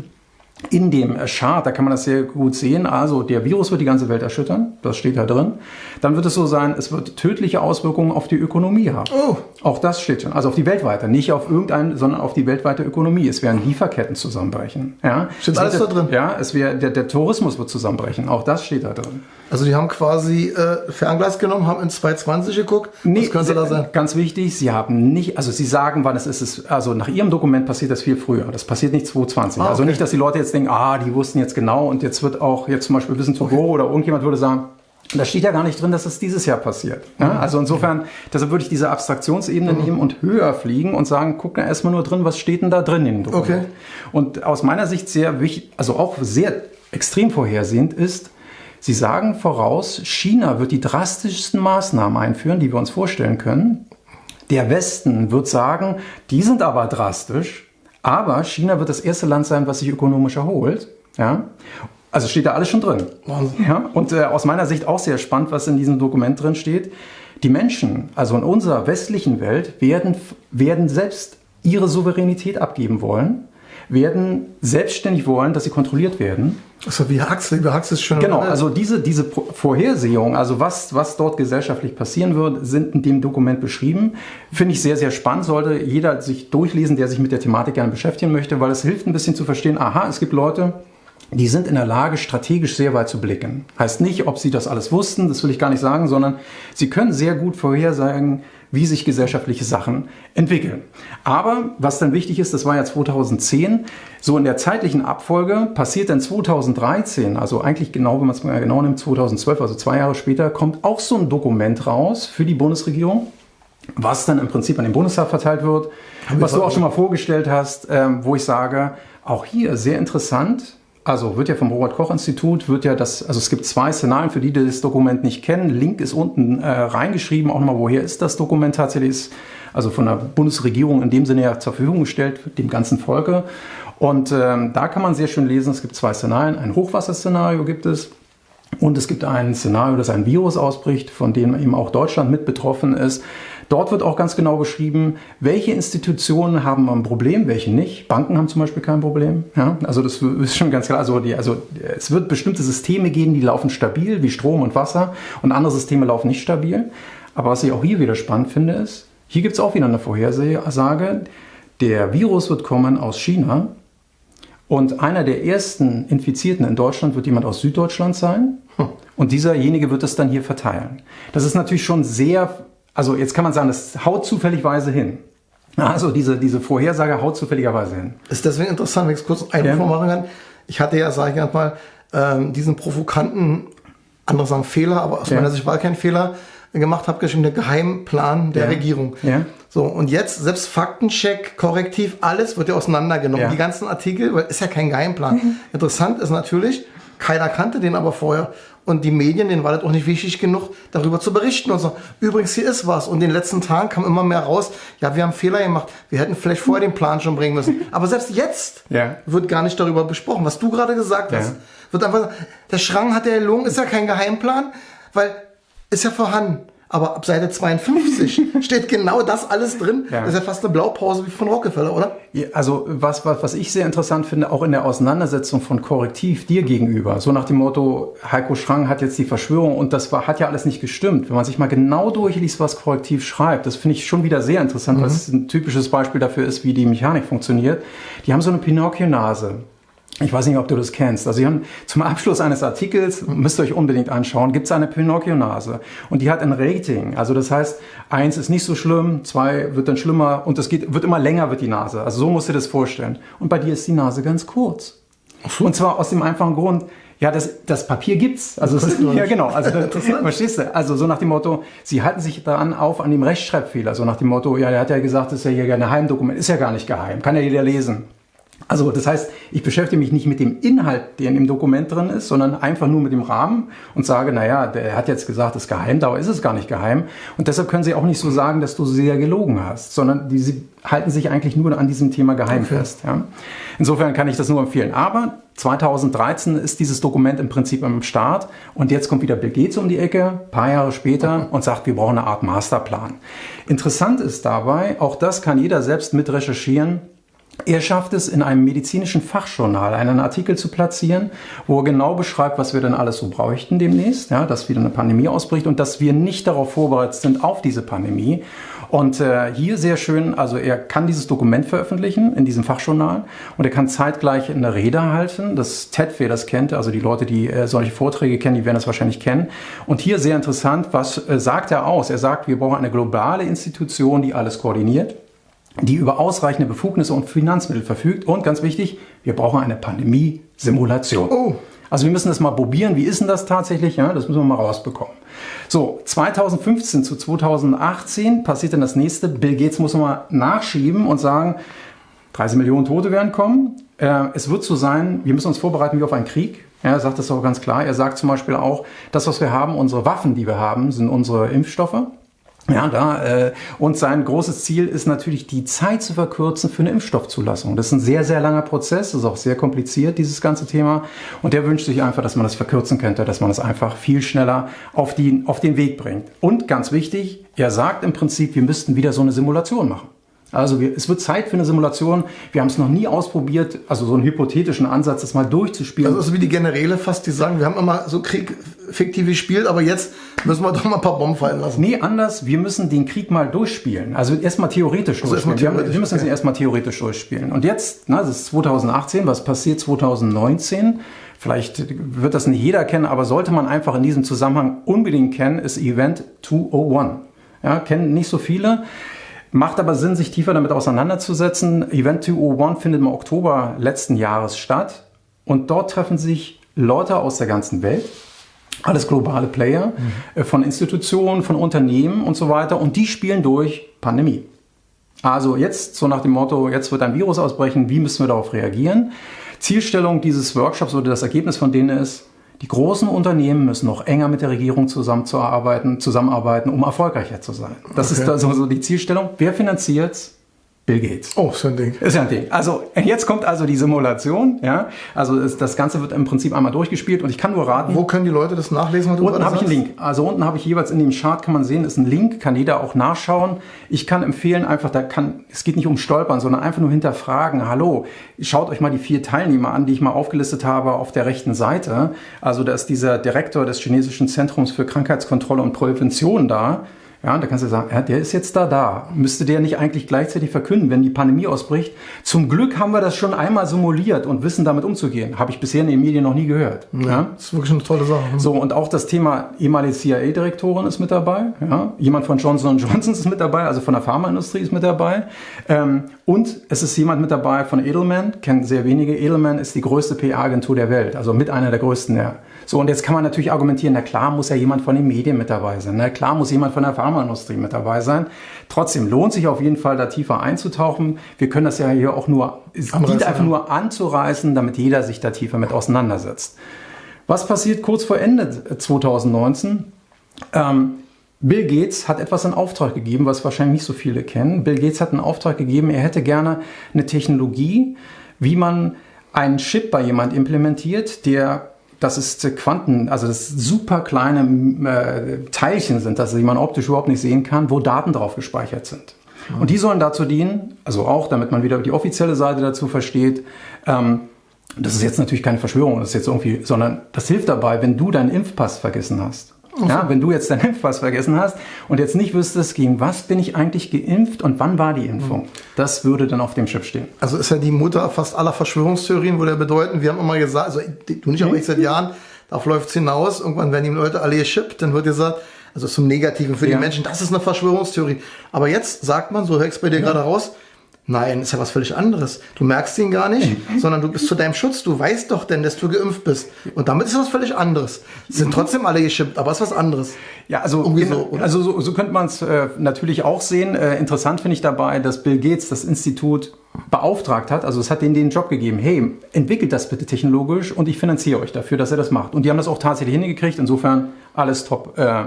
[SPEAKER 2] in dem Chart, da kann man das sehr gut sehen. Also der Virus wird die ganze Welt erschüttern, das steht da drin. Dann wird es so sein, es wird tödliche Auswirkungen auf die Ökonomie haben. Oh. Auch das steht schon. Also auf die weltweite, nicht auf irgendeinen, sondern auf die weltweite Ökonomie. Es werden Lieferketten zusammenbrechen. Ja,
[SPEAKER 1] steht alles da drin.
[SPEAKER 2] Ja, es wär, der, der Tourismus wird zusammenbrechen. Auch das steht da drin.
[SPEAKER 1] Also die haben quasi äh, Fernglas genommen, haben in 220 geguckt.
[SPEAKER 2] Nee, Was könnte da sein? Ganz wichtig, sie haben nicht, also sie sagen, wann es ist. Also nach ihrem Dokument passiert das viel früher. Das passiert nicht 220. Ah, also okay. Also nicht, dass die Leute jetzt denken, ah, die wussten jetzt genau und jetzt wird auch jetzt zum Beispiel Wissen to. Go oder irgendjemand würde sagen, da steht ja gar nicht drin, dass es dieses Jahr passiert. Ja? Mhm. Also insofern, deshalb würde ich diese Abstraktionsebene mhm. nehmen und höher fliegen und sagen, guck da erstmal nur drin, was steht denn da drin in dem Dokument. Okay. Und aus meiner Sicht sehr wichtig, also auch sehr extrem vorhersehend ist, Sie sagen voraus, China wird die drastischsten Maßnahmen einführen, die wir uns vorstellen können. Der Westen wird sagen, die sind aber drastisch, aber China wird das erste Land sein, was sich ökonomisch erholt. Ja? Also steht da alles schon drin. Wahnsinn. Ja? Und äh, aus meiner Sicht auch sehr spannend, was in diesem Dokument drin steht. Die Menschen, also in unserer westlichen Welt, werden, werden selbst ihre Souveränität abgeben wollen werden selbstständig wollen, dass sie kontrolliert werden.
[SPEAKER 1] Also wie Huxley, wie Huxley ist schon.
[SPEAKER 2] Genau, also diese, diese Vorhersehung, also was, was dort gesellschaftlich passieren wird, sind in dem Dokument beschrieben. Finde ich sehr, sehr spannend. Sollte jeder sich durchlesen, der sich mit der Thematik gerne beschäftigen möchte, weil es hilft ein bisschen zu verstehen, aha, es gibt Leute, die sind in der Lage, strategisch sehr weit zu blicken. Heißt nicht, ob sie das alles wussten, das will ich gar nicht sagen, sondern sie können sehr gut vorhersagen, wie sich gesellschaftliche Sachen entwickeln. Aber was dann wichtig ist, das war ja 2010, so in der zeitlichen Abfolge passiert dann 2013, also eigentlich genau, wenn man es mal genau nimmt, 2012, also zwei Jahre später, kommt auch so ein Dokument raus für die Bundesregierung, was dann im Prinzip an den Bundestag verteilt wird, was du auch schon mal vorgestellt hast, ähm, wo ich sage, auch hier sehr interessant, also wird ja vom Robert-Koch-Institut, wird ja das, also es gibt zwei Szenarien, für die, die das Dokument nicht kennen. Link ist unten äh, reingeschrieben, auch nochmal, woher ist das Dokument tatsächlich, ist also von der Bundesregierung in dem Sinne ja zur Verfügung gestellt, dem ganzen Volke. Und ähm, da kann man sehr schön lesen, es gibt zwei Szenarien. Ein Hochwasserszenario gibt es und es gibt ein Szenario, dass ein Virus ausbricht, von dem eben auch Deutschland mit betroffen ist. Dort wird auch ganz genau beschrieben, welche Institutionen haben ein Problem, welche nicht. Banken haben zum Beispiel kein Problem. Ja? Also das ist schon ganz klar. Also, die, also es wird bestimmte Systeme geben, die laufen stabil, wie Strom und Wasser, und andere Systeme laufen nicht stabil. Aber was ich auch hier wieder spannend finde, ist, hier gibt es auch wieder eine Vorhersage. Der Virus wird kommen aus China und einer der ersten Infizierten in Deutschland wird jemand aus Süddeutschland sein. Hm. Und dieserjenige wird es dann hier verteilen. Das ist natürlich schon sehr also jetzt kann man sagen, das haut zufälligweise hin. Also diese, diese Vorhersage haut zufälligerweise hin.
[SPEAKER 1] Ist deswegen interessant, wenn ich es kurz Einwurf ja. machen kann. Ich hatte ja, sage ich mal, ähm, diesen provokanten, andere sagen Fehler, aber aus ja. meiner Sicht war kein Fehler, gemacht habe, geschrieben, der Geheimplan der ja. Regierung. Ja. So, und jetzt, selbst Faktencheck, Korrektiv, alles wird ja auseinandergenommen. Ja. Die ganzen Artikel, weil ist ja kein Geheimplan. Mhm. Interessant ist natürlich, keiner kannte den aber vorher. Und die Medien, denen war das auch nicht wichtig genug, darüber zu berichten und so. Übrigens, hier ist was. Und in den letzten Tagen kam immer mehr raus, ja, wir haben Fehler gemacht. Wir hätten vielleicht vorher den Plan schon bringen müssen. Aber selbst jetzt ja. wird gar nicht darüber besprochen. Was du gerade gesagt hast, wird einfach, der Schrank hat der Lungen, ist ja kein Geheimplan, weil ist ja vorhanden. Aber ab Seite 52 steht genau das alles drin. Ja. Das ist ja fast eine Blaupause wie von Rockefeller, oder?
[SPEAKER 2] Ja, also was, was, was ich sehr interessant finde, auch in der Auseinandersetzung von Korrektiv dir gegenüber, so nach dem Motto, Heiko Schrang hat jetzt die Verschwörung und das war, hat ja alles nicht gestimmt. Wenn man sich mal genau durchliest, was Korrektiv schreibt, das finde ich schon wieder sehr interessant, mhm. weil es ein typisches Beispiel dafür ist, wie die Mechanik funktioniert. Die haben so eine Pinocchio-Nase. Ich weiß nicht, ob du das kennst. Also, Sie haben zum Abschluss eines Artikels, müsst ihr euch unbedingt anschauen, gibt es eine Pinocchio-Nase. Und die hat ein Rating. Also, das heißt, eins ist nicht so schlimm, zwei wird dann schlimmer und es geht, wird immer länger, wird die Nase. Also, so musst du dir das vorstellen. Und bei dir ist die Nase ganz kurz. Und zwar aus dem einfachen Grund, ja, das, das Papier gibt's. Also es ist, ja genau. Also verstehst du? Also so nach dem Motto, sie halten sich daran auf an dem Rechtschreibfehler. So nach dem Motto, ja, der hat ja gesagt, das ist ja hier ein Geheimdokument, ist ja gar nicht geheim, kann ja jeder lesen. Also das heißt, ich beschäftige mich nicht mit dem Inhalt, der in dem Dokument drin ist, sondern einfach nur mit dem Rahmen und sage, naja, der hat jetzt gesagt, es ist geheim, dabei ist es gar nicht geheim. Und deshalb können Sie auch nicht so sagen, dass du sehr gelogen hast, sondern die, sie halten sich eigentlich nur an diesem Thema geheim okay. fest. Ja. Insofern kann ich das nur empfehlen. Aber 2013 ist dieses Dokument im Prinzip am Start und jetzt kommt wieder Bill Gates um die Ecke, paar Jahre später und sagt, wir brauchen eine Art Masterplan. Interessant ist dabei, auch das kann jeder selbst mit recherchieren, Er schafft es, in einem medizinischen Fachjournal einen Artikel zu platzieren, wo er genau beschreibt, was wir denn alles so bräuchten demnächst, ja, dass wieder eine Pandemie ausbricht und dass wir nicht darauf vorbereitet sind auf diese Pandemie. Und äh, hier sehr schön, also er kann dieses Dokument veröffentlichen in diesem Fachjournal und er kann zeitgleich eine Rede halten. Das TED, wer das kennt, also die Leute, die äh, solche Vorträge kennen, die werden das wahrscheinlich kennen. Und hier sehr interessant, was äh, sagt er aus? Er sagt, wir brauchen eine globale Institution, die alles koordiniert die über ausreichende Befugnisse und Finanzmittel verfügt. Und ganz wichtig, wir brauchen eine Pandemie-Simulation. Oh. Also wir müssen das mal probieren. Wie ist denn das tatsächlich? Ja, das müssen wir mal rausbekommen. So, 2015 zu 2018 passiert dann das nächste. Bill Gates muss nochmal nachschieben und sagen, 30 Millionen Tote werden kommen. Äh, es wird so sein, wir müssen uns vorbereiten wie auf einen Krieg. er sagt das auch ganz klar. Er sagt zum Beispiel auch, das, was wir haben, unsere Waffen, die wir haben, sind unsere Impfstoffe. Ja, da, äh, und sein großes Ziel ist natürlich, die Zeit zu verkürzen für eine Impfstoffzulassung. Das ist ein sehr, sehr langer Prozess, das ist auch sehr kompliziert, dieses ganze Thema. Und der wünscht sich einfach, dass man das verkürzen könnte, dass man das einfach viel schneller auf, die, auf den Weg bringt. Und ganz wichtig, er sagt im Prinzip, wir müssten wieder so eine Simulation machen. Also es wird Zeit für eine Simulation. Wir haben es noch nie ausprobiert, also so einen hypothetischen Ansatz, das mal durchzuspielen.
[SPEAKER 1] Also ist wie die Generäle fast, die sagen, wir haben immer so Krieg fiktiv gespielt, aber jetzt müssen wir doch mal ein paar Bomben fallen lassen.
[SPEAKER 2] Nee, anders, wir müssen den Krieg mal durchspielen. Also erstmal theoretisch also durchspielen. Erst theoretisch, wir, müssen okay. erstmal theoretisch durchspielen. Und jetzt, na, das ist 2018, was passiert 2019? Vielleicht wird das nicht jeder kennen, aber sollte man einfach in diesem Zusammenhang unbedingt kennen, ist Event 201. Ja, kennen nicht so viele. Macht aber Sinn, sich tiefer damit auseinanderzusetzen. Event 201 findet im Oktober letzten Jahres statt und dort treffen sich Leute aus der ganzen Welt, alles globale Player, mhm. Äh, von Institutionen, von Unternehmen und so weiter und die spielen durch Pandemie. Also jetzt so nach dem Motto, jetzt wird ein Virus ausbrechen, wie müssen wir darauf reagieren? Zielstellung dieses Workshops oder das Ergebnis von denen ist, die großen Unternehmen müssen noch enger mit der Regierung zusammenzuarbeiten, zusammenarbeiten, um erfolgreicher zu sein. Das okay. ist also so die Zielstellung. Wer finanziert Bill Gates.
[SPEAKER 1] Oh, ist ja ein Ding.
[SPEAKER 2] Ist ja ein Ding. Also jetzt kommt also die Simulation. Ja, also es, das Ganze wird im Prinzip einmal durchgespielt und ich kann nur raten.
[SPEAKER 1] Wo können die Leute das nachlesen?
[SPEAKER 2] unten habe ich einen Link. Also unten habe ich jeweils in dem Chart kann man sehen, ist ein Link, kann jeder auch nachschauen. Ich kann empfehlen einfach, da kann es geht nicht um Stolpern, sondern einfach nur hinterfragen. Hallo, schaut euch mal die vier Teilnehmer an, die ich mal aufgelistet habe auf der rechten Seite. Also da ist dieser Direktor des chinesischen Zentrums für Krankheitskontrolle und Prävention da. Ja, da kannst du sagen, ja, der ist jetzt da, da. Müsste der nicht eigentlich gleichzeitig verkünden, wenn die Pandemie ausbricht? Zum Glück haben wir das schon einmal simuliert und wissen damit umzugehen. Habe ich bisher in den Medien noch nie gehört.
[SPEAKER 1] Ja, ja? Das ist wirklich eine tolle Sache.
[SPEAKER 2] So, und auch das Thema ehemalige CIA-Direktorin ist mit dabei. Ja? Jemand von Johnson Johnson ist mit dabei, also von der Pharmaindustrie ist mit dabei. Ähm, und es ist jemand mit dabei von Edelman, kennen sehr wenige. Edelman ist die größte PR-Agentur der Welt, also mit einer der größten, ja. So, und jetzt kann man natürlich argumentieren, na klar muss ja jemand von den Medien mit dabei sein, na klar muss jemand von der Pharmaindustrie mit dabei sein. Trotzdem lohnt sich auf jeden Fall, da tiefer einzutauchen. Wir können das ja hier auch nur, es dient einfach nur anzureißen, damit jeder sich da tiefer mit auseinandersetzt. Was passiert kurz vor Ende 2019? Ähm, Bill Gates hat etwas in Auftrag gegeben, was wahrscheinlich nicht so viele kennen. Bill Gates hat einen Auftrag gegeben, er hätte gerne eine Technologie, wie man einen Chip bei jemand implementiert, der das ist Quanten, also das super kleine äh, Teilchen sind, das, die man optisch überhaupt nicht sehen kann, wo Daten drauf gespeichert sind. Und die sollen dazu dienen, also auch, damit man wieder die offizielle Seite dazu versteht. Ähm, das ist jetzt natürlich keine Verschwörung, das ist jetzt irgendwie, sondern das hilft dabei, wenn du deinen Impfpass vergessen hast. Ja, wenn du jetzt deinen Impfpass vergessen hast und jetzt nicht wüsstest, gegen was bin ich eigentlich geimpft und wann war die Impfung, das würde dann auf dem Chip stehen.
[SPEAKER 1] Also ist ja die Mutter fast aller Verschwörungstheorien, würde ja bedeuten, wir haben immer gesagt, also du nicht, aber ich seit Jahren, darauf läuft es hinaus, irgendwann werden die Leute alle geschippt, dann wird gesagt, also zum Negativen für ja. die Menschen, das ist eine Verschwörungstheorie. Aber jetzt sagt man, so es bei dir ja. gerade raus, Nein, ist ja was völlig anderes. Du merkst ihn gar nicht, sondern du bist zu deinem Schutz. Du weißt doch denn, dass du geimpft bist. Und damit ist was völlig anderes. Sie sind trotzdem alle geschippt, aber es ist was anderes.
[SPEAKER 2] Ja, also, in, so, also so, so könnte man es äh, natürlich auch sehen. Äh, interessant finde ich dabei, dass Bill Gates das Institut beauftragt hat. Also es hat denen den Job gegeben. Hey, entwickelt das bitte technologisch und ich finanziere euch dafür, dass er das macht. Und die haben das auch tatsächlich hingekriegt. Insofern alles top äh,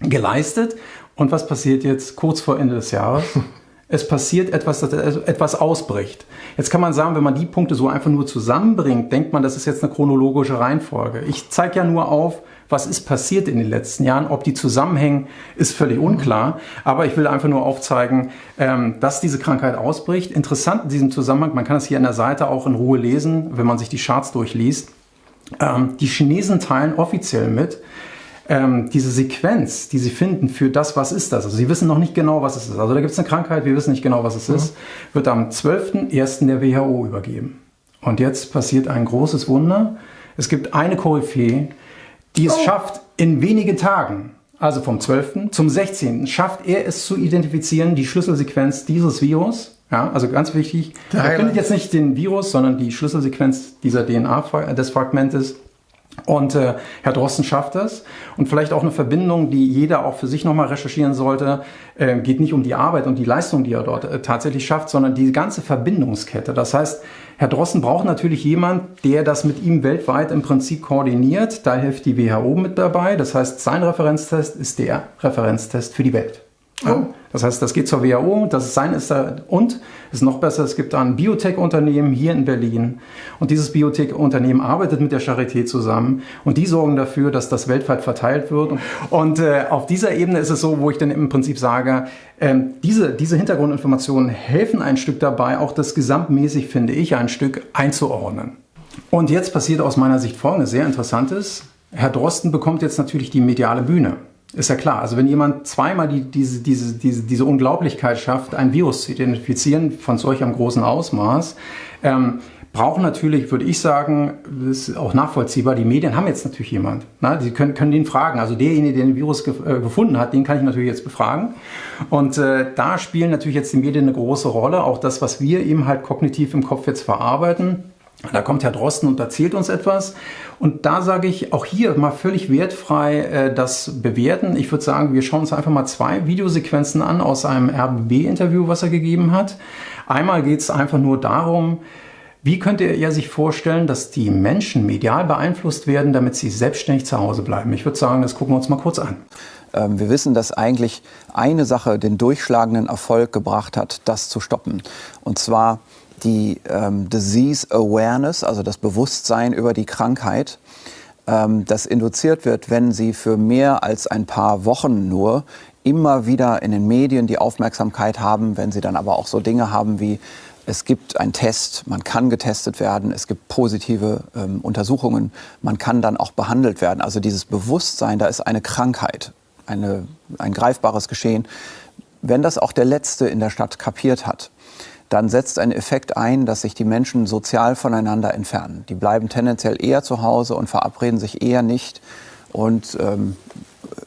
[SPEAKER 2] geleistet. Und was passiert jetzt kurz vor Ende des Jahres? es passiert etwas, dass etwas ausbricht. Jetzt kann man sagen, wenn man die Punkte so einfach nur zusammenbringt, denkt man, das ist jetzt eine chronologische Reihenfolge. Ich zeige ja nur auf, was ist passiert in den letzten Jahren. Ob die zusammenhängen, ist völlig unklar. Aber ich will einfach nur aufzeigen, ähm, dass diese Krankheit ausbricht. Interessant in diesem Zusammenhang, man kann es hier an der Seite auch in Ruhe lesen, wenn man sich die Charts durchliest. Ähm, die Chinesen teilen offiziell mit, ähm, diese Sequenz, die sie finden für das, was ist das. Also sie wissen noch nicht genau, was es ist. Also da gibt es eine Krankheit, wir wissen nicht genau, was es mhm. ist, wird am 12.01. der WHO übergeben. Und jetzt passiert ein großes Wunder. Es gibt eine Koryphäe, die es oh. schafft, in wenigen Tagen, also vom 12. zum 16. schafft er es zu identifizieren, die Schlüsselsequenz dieses Virus. Ja, also ganz wichtig, er findet jetzt nicht den Virus, sondern die Schlüsselsequenz dieser DNA des Fragmentes. Und äh, Herr Drosten schafft das. Und vielleicht auch eine Verbindung, die jeder auch für sich nochmal recherchieren sollte, äh, geht nicht um die Arbeit und die Leistung, die er dort äh, tatsächlich schafft, sondern die ganze Verbindungskette. Das heißt, Herr Drosten braucht natürlich jemand, der das mit ihm weltweit im Prinzip koordiniert. Da hilft die WHO mit dabei. Das heißt, sein Referenztest ist der Referenztest für die Welt. Oh. Das heißt, das geht zur WHO, das ist sein ist da und ist noch besser, es gibt ein Biotech-Unternehmen hier in Berlin und dieses Biotech-Unternehmen arbeitet mit der Charité zusammen und die sorgen dafür, dass das weltweit verteilt wird. Und äh, auf dieser Ebene ist es so, wo ich dann im Prinzip sage, äh, diese, diese Hintergrundinformationen helfen ein Stück dabei, auch das gesamtmäßig, finde ich, ein Stück einzuordnen. Und jetzt passiert aus meiner Sicht Folgendes sehr Interessantes. Herr Drosten bekommt jetzt natürlich die mediale Bühne. Ist ja klar. Also wenn jemand zweimal die, diese, diese, diese, diese Unglaublichkeit schafft, ein Virus zu identifizieren von solch einem großen Ausmaß, ähm, brauchen natürlich, würde ich sagen, das ist auch nachvollziehbar, die Medien haben jetzt natürlich jemand. Na, sie können, können den fragen. Also derjenige, der den Virus ge äh, gefunden hat, den kann ich natürlich jetzt befragen. Und äh, da spielen natürlich jetzt die Medien eine große Rolle. Auch das, was wir eben halt kognitiv im Kopf jetzt verarbeiten. Da kommt Herr Drosten und erzählt uns etwas. Und da sage ich auch hier mal völlig wertfrei äh, das bewerten. Ich würde sagen, wir schauen uns einfach mal zwei Videosequenzen an aus einem RBB-Interview, was er gegeben hat. Einmal geht es einfach nur darum, wie könnte er sich vorstellen, dass die Menschen medial beeinflusst werden, damit sie selbstständig zu Hause bleiben? Ich würde sagen, das gucken wir uns mal kurz an.
[SPEAKER 3] Ähm, wir wissen, dass eigentlich eine Sache den durchschlagenden Erfolg gebracht hat, das zu stoppen. Und zwar die ähm, Disease Awareness, also das Bewusstsein über die Krankheit, ähm, das induziert wird, wenn sie für mehr als ein paar Wochen nur immer wieder in den Medien die Aufmerksamkeit haben, wenn sie dann aber auch so Dinge haben wie es gibt einen Test, man kann getestet werden, es gibt positive ähm, Untersuchungen, man kann dann auch behandelt werden. Also dieses Bewusstsein, da ist eine Krankheit, eine, ein greifbares Geschehen. Wenn das auch der Letzte in der Stadt kapiert hat, dann setzt ein Effekt ein, dass sich die Menschen sozial voneinander entfernen. Die bleiben tendenziell eher zu Hause und verabreden sich eher nicht und ähm,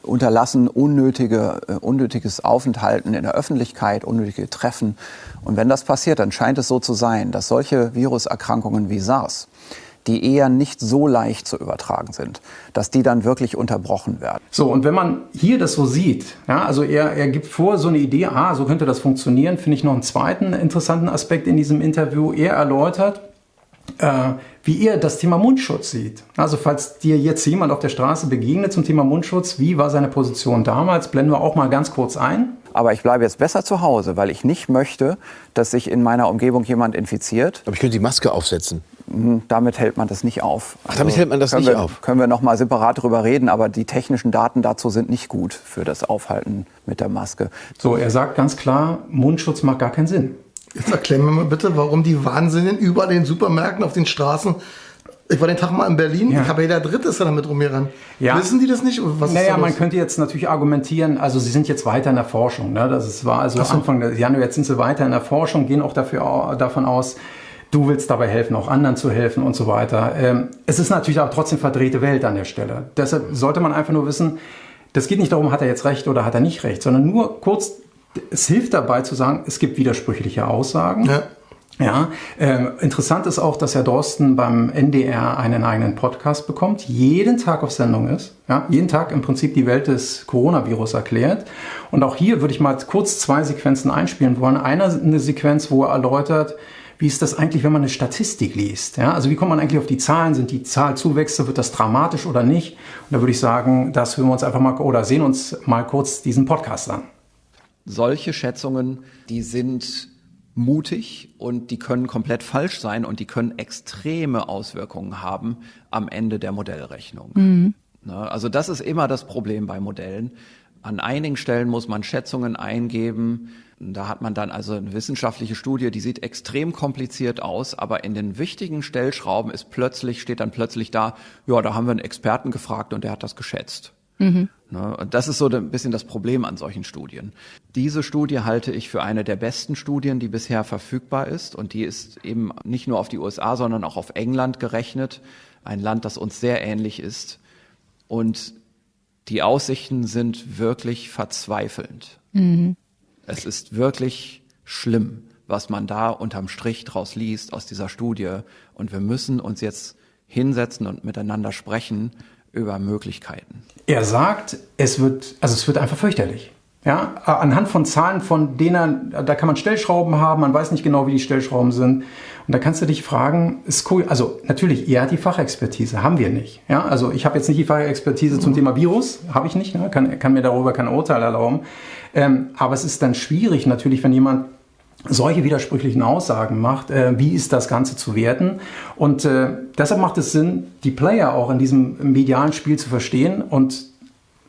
[SPEAKER 3] unterlassen unnötige, äh, unnötiges Aufenthalten in der Öffentlichkeit, unnötige Treffen. Und wenn das passiert, dann scheint es so zu sein, dass solche Viruserkrankungen wie SARS die eher nicht so leicht zu übertragen sind, dass die dann wirklich unterbrochen werden.
[SPEAKER 2] So, und wenn man hier das so sieht, ja, also er, er gibt vor so eine Idee, ah, so könnte das funktionieren, finde ich noch einen zweiten interessanten Aspekt in diesem Interview. Er erläutert, äh, wie er das Thema Mundschutz sieht. Also falls dir jetzt jemand auf der Straße begegnet zum Thema Mundschutz, wie war seine Position damals, blenden wir auch mal ganz kurz ein.
[SPEAKER 3] Aber ich bleibe jetzt besser zu Hause, weil ich nicht möchte, dass sich in meiner Umgebung jemand infiziert.
[SPEAKER 4] Aber ich könnte die Maske aufsetzen.
[SPEAKER 3] Hm, damit hält man das nicht auf.
[SPEAKER 4] Ach, damit also hält man das nicht
[SPEAKER 3] wir,
[SPEAKER 4] auf?
[SPEAKER 3] Können wir noch mal separat darüber reden, aber die technischen Daten dazu sind nicht gut für das Aufhalten mit der Maske.
[SPEAKER 2] So, er sagt ganz klar, Mundschutz macht gar keinen Sinn.
[SPEAKER 1] Jetzt erklären wir mal bitte, warum die Wahnsinnigen überall in den Supermärkten, auf den Straßen ich war den Tag mal in Berlin, ja. ich habe jeder Dritte ist da damit rumgerannt. Ja. Wissen die das nicht?
[SPEAKER 2] Was naja, man könnte jetzt natürlich argumentieren, also sie sind jetzt weiter in der Forschung. Ne? Das ist, war also so. Anfang des Januar, jetzt sind sie weiter in der Forschung, gehen auch dafür, davon aus, du willst dabei helfen, auch anderen zu helfen und so weiter. Ähm, es ist natürlich auch trotzdem verdrehte Welt an der Stelle. Deshalb sollte man einfach nur wissen, das geht nicht darum, hat er jetzt recht oder hat er nicht recht, sondern nur kurz, es hilft dabei zu sagen, es gibt widersprüchliche Aussagen. Ja. Ja, äh, interessant ist auch, dass Herr Dorsten beim NDR einen eigenen Podcast bekommt, jeden Tag auf Sendung ist, ja, jeden Tag im Prinzip die Welt des Coronavirus erklärt. Und auch hier würde ich mal kurz zwei Sequenzen einspielen wollen. Einer eine Sequenz, wo er erläutert, wie ist das eigentlich, wenn man eine Statistik liest? Ja, also wie kommt man eigentlich auf die Zahlen? Sind die Zahlzuwächse, wird das dramatisch oder nicht? Und da würde ich sagen, das hören wir uns einfach mal oder sehen uns mal kurz diesen Podcast an.
[SPEAKER 3] Solche Schätzungen, die sind mutig und die können komplett falsch sein und die können extreme Auswirkungen haben am Ende der Modellrechnung. Mhm. Ne? Also das ist immer das Problem bei Modellen. An einigen Stellen muss man Schätzungen eingeben. Da hat man dann also eine wissenschaftliche Studie, die sieht extrem kompliziert aus, aber in den wichtigen Stellschrauben ist plötzlich, steht dann plötzlich da, ja, da haben wir einen Experten gefragt und der hat das geschätzt. Mhm. Und das ist so ein bisschen das Problem an solchen Studien. Diese Studie halte ich für eine der besten Studien, die bisher verfügbar ist. Und die ist eben nicht nur auf die USA, sondern auch auf England gerechnet. Ein Land, das uns sehr ähnlich ist. Und die Aussichten sind wirklich verzweifelnd. Mhm. Es ist wirklich schlimm, was man da unterm Strich draus liest aus dieser Studie. Und wir müssen uns jetzt hinsetzen und miteinander sprechen über Möglichkeiten.
[SPEAKER 2] Er sagt, es wird, also es wird einfach fürchterlich. Ja, anhand von Zahlen, von denen, da kann man Stellschrauben haben, man weiß nicht genau, wie die Stellschrauben sind. Und da kannst du dich fragen, ist cool, also natürlich, er hat die Fachexpertise, haben wir nicht. Ja, also ich habe jetzt nicht die Fachexpertise zum Thema Virus, habe ich nicht, ne? kann, kann mir darüber kein Urteil erlauben. Ähm, aber es ist dann schwierig natürlich, wenn jemand solche widersprüchlichen Aussagen macht, äh, wie ist das Ganze zu werten. Und äh, deshalb macht es Sinn, die Player auch in diesem medialen Spiel zu verstehen und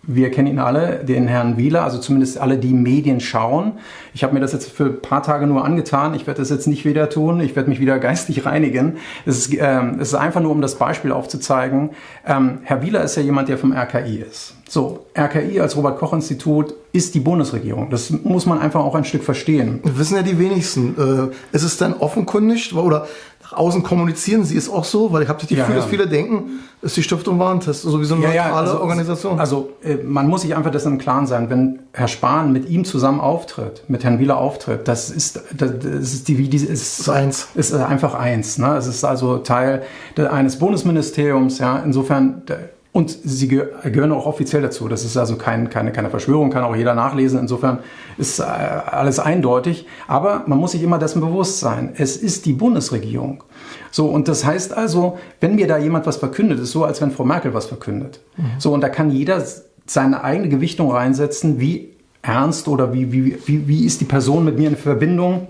[SPEAKER 2] wir kennen ihn alle, den Herrn Wieler, also zumindest alle, die Medien schauen. Ich habe mir das jetzt für ein paar Tage nur angetan. Ich werde das jetzt nicht wieder tun. Ich werde mich wieder geistig reinigen. Es ist, ähm, es ist einfach nur, um das Beispiel aufzuzeigen. Ähm, Herr Wieler ist ja jemand, der vom RKI ist. So, RKI als Robert-Koch-Institut ist die Bundesregierung. Das muss man einfach auch ein Stück verstehen.
[SPEAKER 1] Wissen ja die wenigsten. Äh, ist es denn offenkundig oder außen kommunizieren Sie es auch so? Weil ich habe das Gefühl, ja, ja. dass viele denken, ist die Stiftung Warentest sowieso eine ja, neutrale
[SPEAKER 2] also,
[SPEAKER 1] Organisation.
[SPEAKER 2] Also äh, man muss sich einfach das im Klaren sein, wenn Herr Spahn mit ihm zusammen auftritt, mit Herrn Wieler auftritt, das ist, das ist die, wie die ist, ist eins. Ist einfach eins. Ne? Es ist also Teil eines Bundesministeriums. Ja, insofern und sie gehören auch offiziell dazu. Das ist also kein, keine, keine Verschwörung, kann auch jeder nachlesen. Insofern ist äh, alles eindeutig. Aber man muss sich immer dessen bewusst sein. Es ist die Bundesregierung. So, und das heißt also, wenn mir da jemand was verkündet, ist so, als wenn Frau Merkel was verkündet. Mhm. So, und da kann jeder seine eigene Gewichtung reinsetzen, wie ernst oder wie, wie, wie, wie ist die Person mit mir in Verbindung?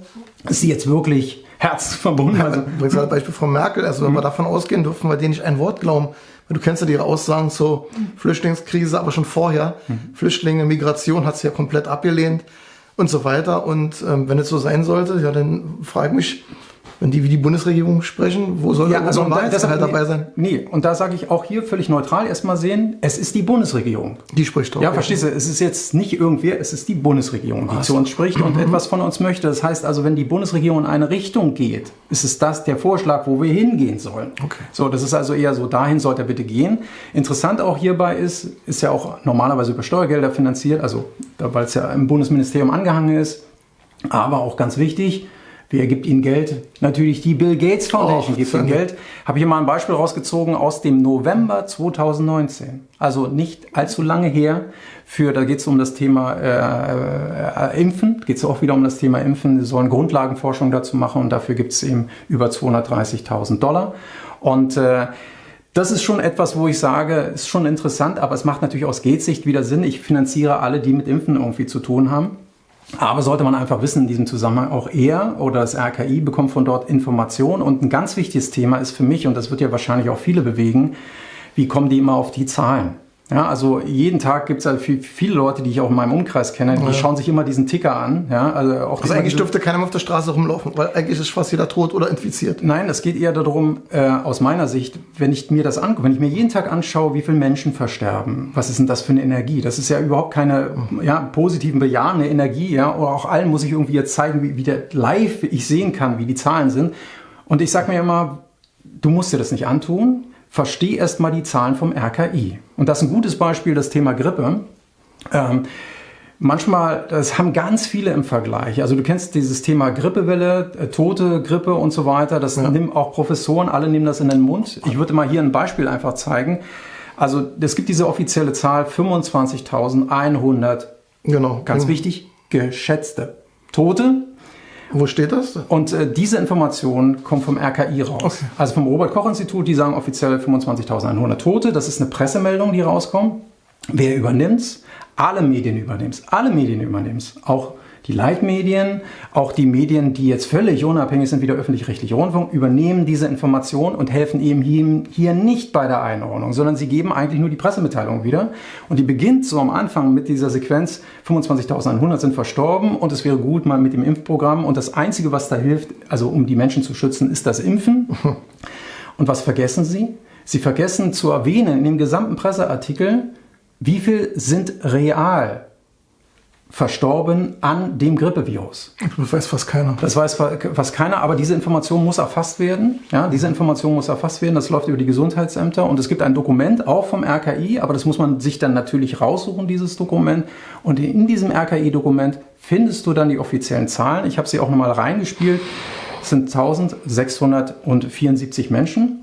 [SPEAKER 2] Ist sie jetzt wirklich herzverbunden?
[SPEAKER 1] Also, ja, Beispiel Frau Merkel, also wenn mhm. wir davon ausgehen, dürfen wir denen nicht ein Wort glauben. Du kennst ja ihre Aussagen zur Flüchtlingskrise, aber schon vorher. Mhm. Flüchtlinge, Migration hat sie ja komplett abgelehnt und so weiter. Und ähm, wenn es so sein sollte, ja, dann frage ich mich, wenn die wie die Bundesregierung sprechen, wo soll
[SPEAKER 2] ja, also da, halt dabei sein? Nee, und da sage ich auch hier völlig neutral erstmal sehen, es ist die Bundesregierung.
[SPEAKER 1] Die spricht
[SPEAKER 2] doch. Ja, verstehst du, es ist jetzt nicht irgendwer, es ist die Bundesregierung, die Was? zu uns spricht und mhm. etwas von uns möchte. Das heißt also, wenn die Bundesregierung in eine Richtung geht, ist es das der Vorschlag, wo wir hingehen sollen. Okay. So, das ist also eher so, dahin sollte er bitte gehen. Interessant auch hierbei ist, ist ja auch normalerweise über Steuergelder finanziert, also weil es ja im Bundesministerium angehangen ist, aber auch ganz wichtig, Wer gibt ihnen Geld? Natürlich die Bill Gates Foundation oh, gibt ihnen Geld. Habe ich hier mal ein Beispiel rausgezogen aus dem November 2019. Also nicht allzu lange her. Für, da geht es um das Thema äh, äh, Impfen, geht es auch wieder um das Thema Impfen. Sie sollen Grundlagenforschung dazu machen und dafür gibt es eben über 230.000 Dollar. Und äh, das ist schon etwas, wo ich sage, ist schon interessant, aber es macht natürlich aus Geldsicht wieder Sinn. Ich finanziere alle, die mit Impfen irgendwie zu tun haben. Aber sollte man einfach wissen, in diesem Zusammenhang auch er oder das RKI bekommt von dort Informationen. Und ein ganz wichtiges Thema ist für mich, und das wird ja wahrscheinlich auch viele bewegen, wie kommen die immer auf die Zahlen? Ja, also jeden Tag gibt es also viele Leute, die ich auch in meinem Umkreis kenne, die ja. schauen sich immer diesen Ticker an. Ja,
[SPEAKER 1] also auch also eigentlich dürfte keiner mehr auf der Straße rumlaufen, weil eigentlich ist fast jeder tot oder infiziert.
[SPEAKER 2] Nein, es geht eher darum, äh, aus meiner Sicht, wenn ich mir das angucke, wenn ich mir jeden Tag anschaue, wie viele Menschen versterben, was ist denn das für eine Energie? Das ist ja überhaupt keine ja, positiven, bejahende Energie. Ja, oder auch allen muss ich irgendwie jetzt zeigen, wie, wie der live ich sehen kann, wie die Zahlen sind. Und ich sage mir immer, du musst dir das nicht antun versteh erst mal die Zahlen vom RKI. Und das ist ein gutes Beispiel, das Thema Grippe. Ähm, manchmal, das haben ganz viele im Vergleich. Also du kennst dieses Thema Grippewelle, äh, tote Grippe und so weiter. Das ja. nehmen auch Professoren, alle nehmen das in den Mund. Ich würde mal hier ein Beispiel einfach zeigen. Also es gibt diese offizielle Zahl 25.100. Genau. Ganz genau. wichtig, geschätzte Tote
[SPEAKER 1] wo steht das?
[SPEAKER 2] Und äh, diese Information kommt vom RKI raus. Okay. Also vom Robert-Koch-Institut, die sagen offiziell 25.100 Tote. Das ist eine Pressemeldung, die rauskommt. Wer übernimmt's? Alle Medien übernehmen's. Alle Medien übernehmen's. Auch Die Leitmedien, auch die Medien, die jetzt völlig unabhängig sind wie der öffentlich-rechtliche Rundfunk, übernehmen diese Information und helfen eben hier, hier nicht bei der Einordnung, sondern sie geben eigentlich nur die Pressemitteilung wieder. Und die beginnt so am Anfang mit dieser Sequenz, 25.100 sind verstorben und es wäre gut mal mit dem Impfprogramm. Und das Einzige, was da hilft, also um die Menschen zu schützen, ist das Impfen. Und was vergessen sie? Sie vergessen zu erwähnen in dem gesamten Presseartikel, wie viel sind real verstorben an dem Grippevirus.
[SPEAKER 1] Das weiß fast keiner.
[SPEAKER 2] Das weiß fast keiner, aber diese Information muss erfasst werden. Ja, diese Information muss erfasst werden. Das läuft über die Gesundheitsämter und es gibt ein Dokument auch vom RKI, aber das muss man sich dann natürlich raussuchen, dieses Dokument. Und in diesem RKI-Dokument findest du dann die offiziellen Zahlen. Ich habe sie auch nochmal reingespielt. Es sind 1674 Menschen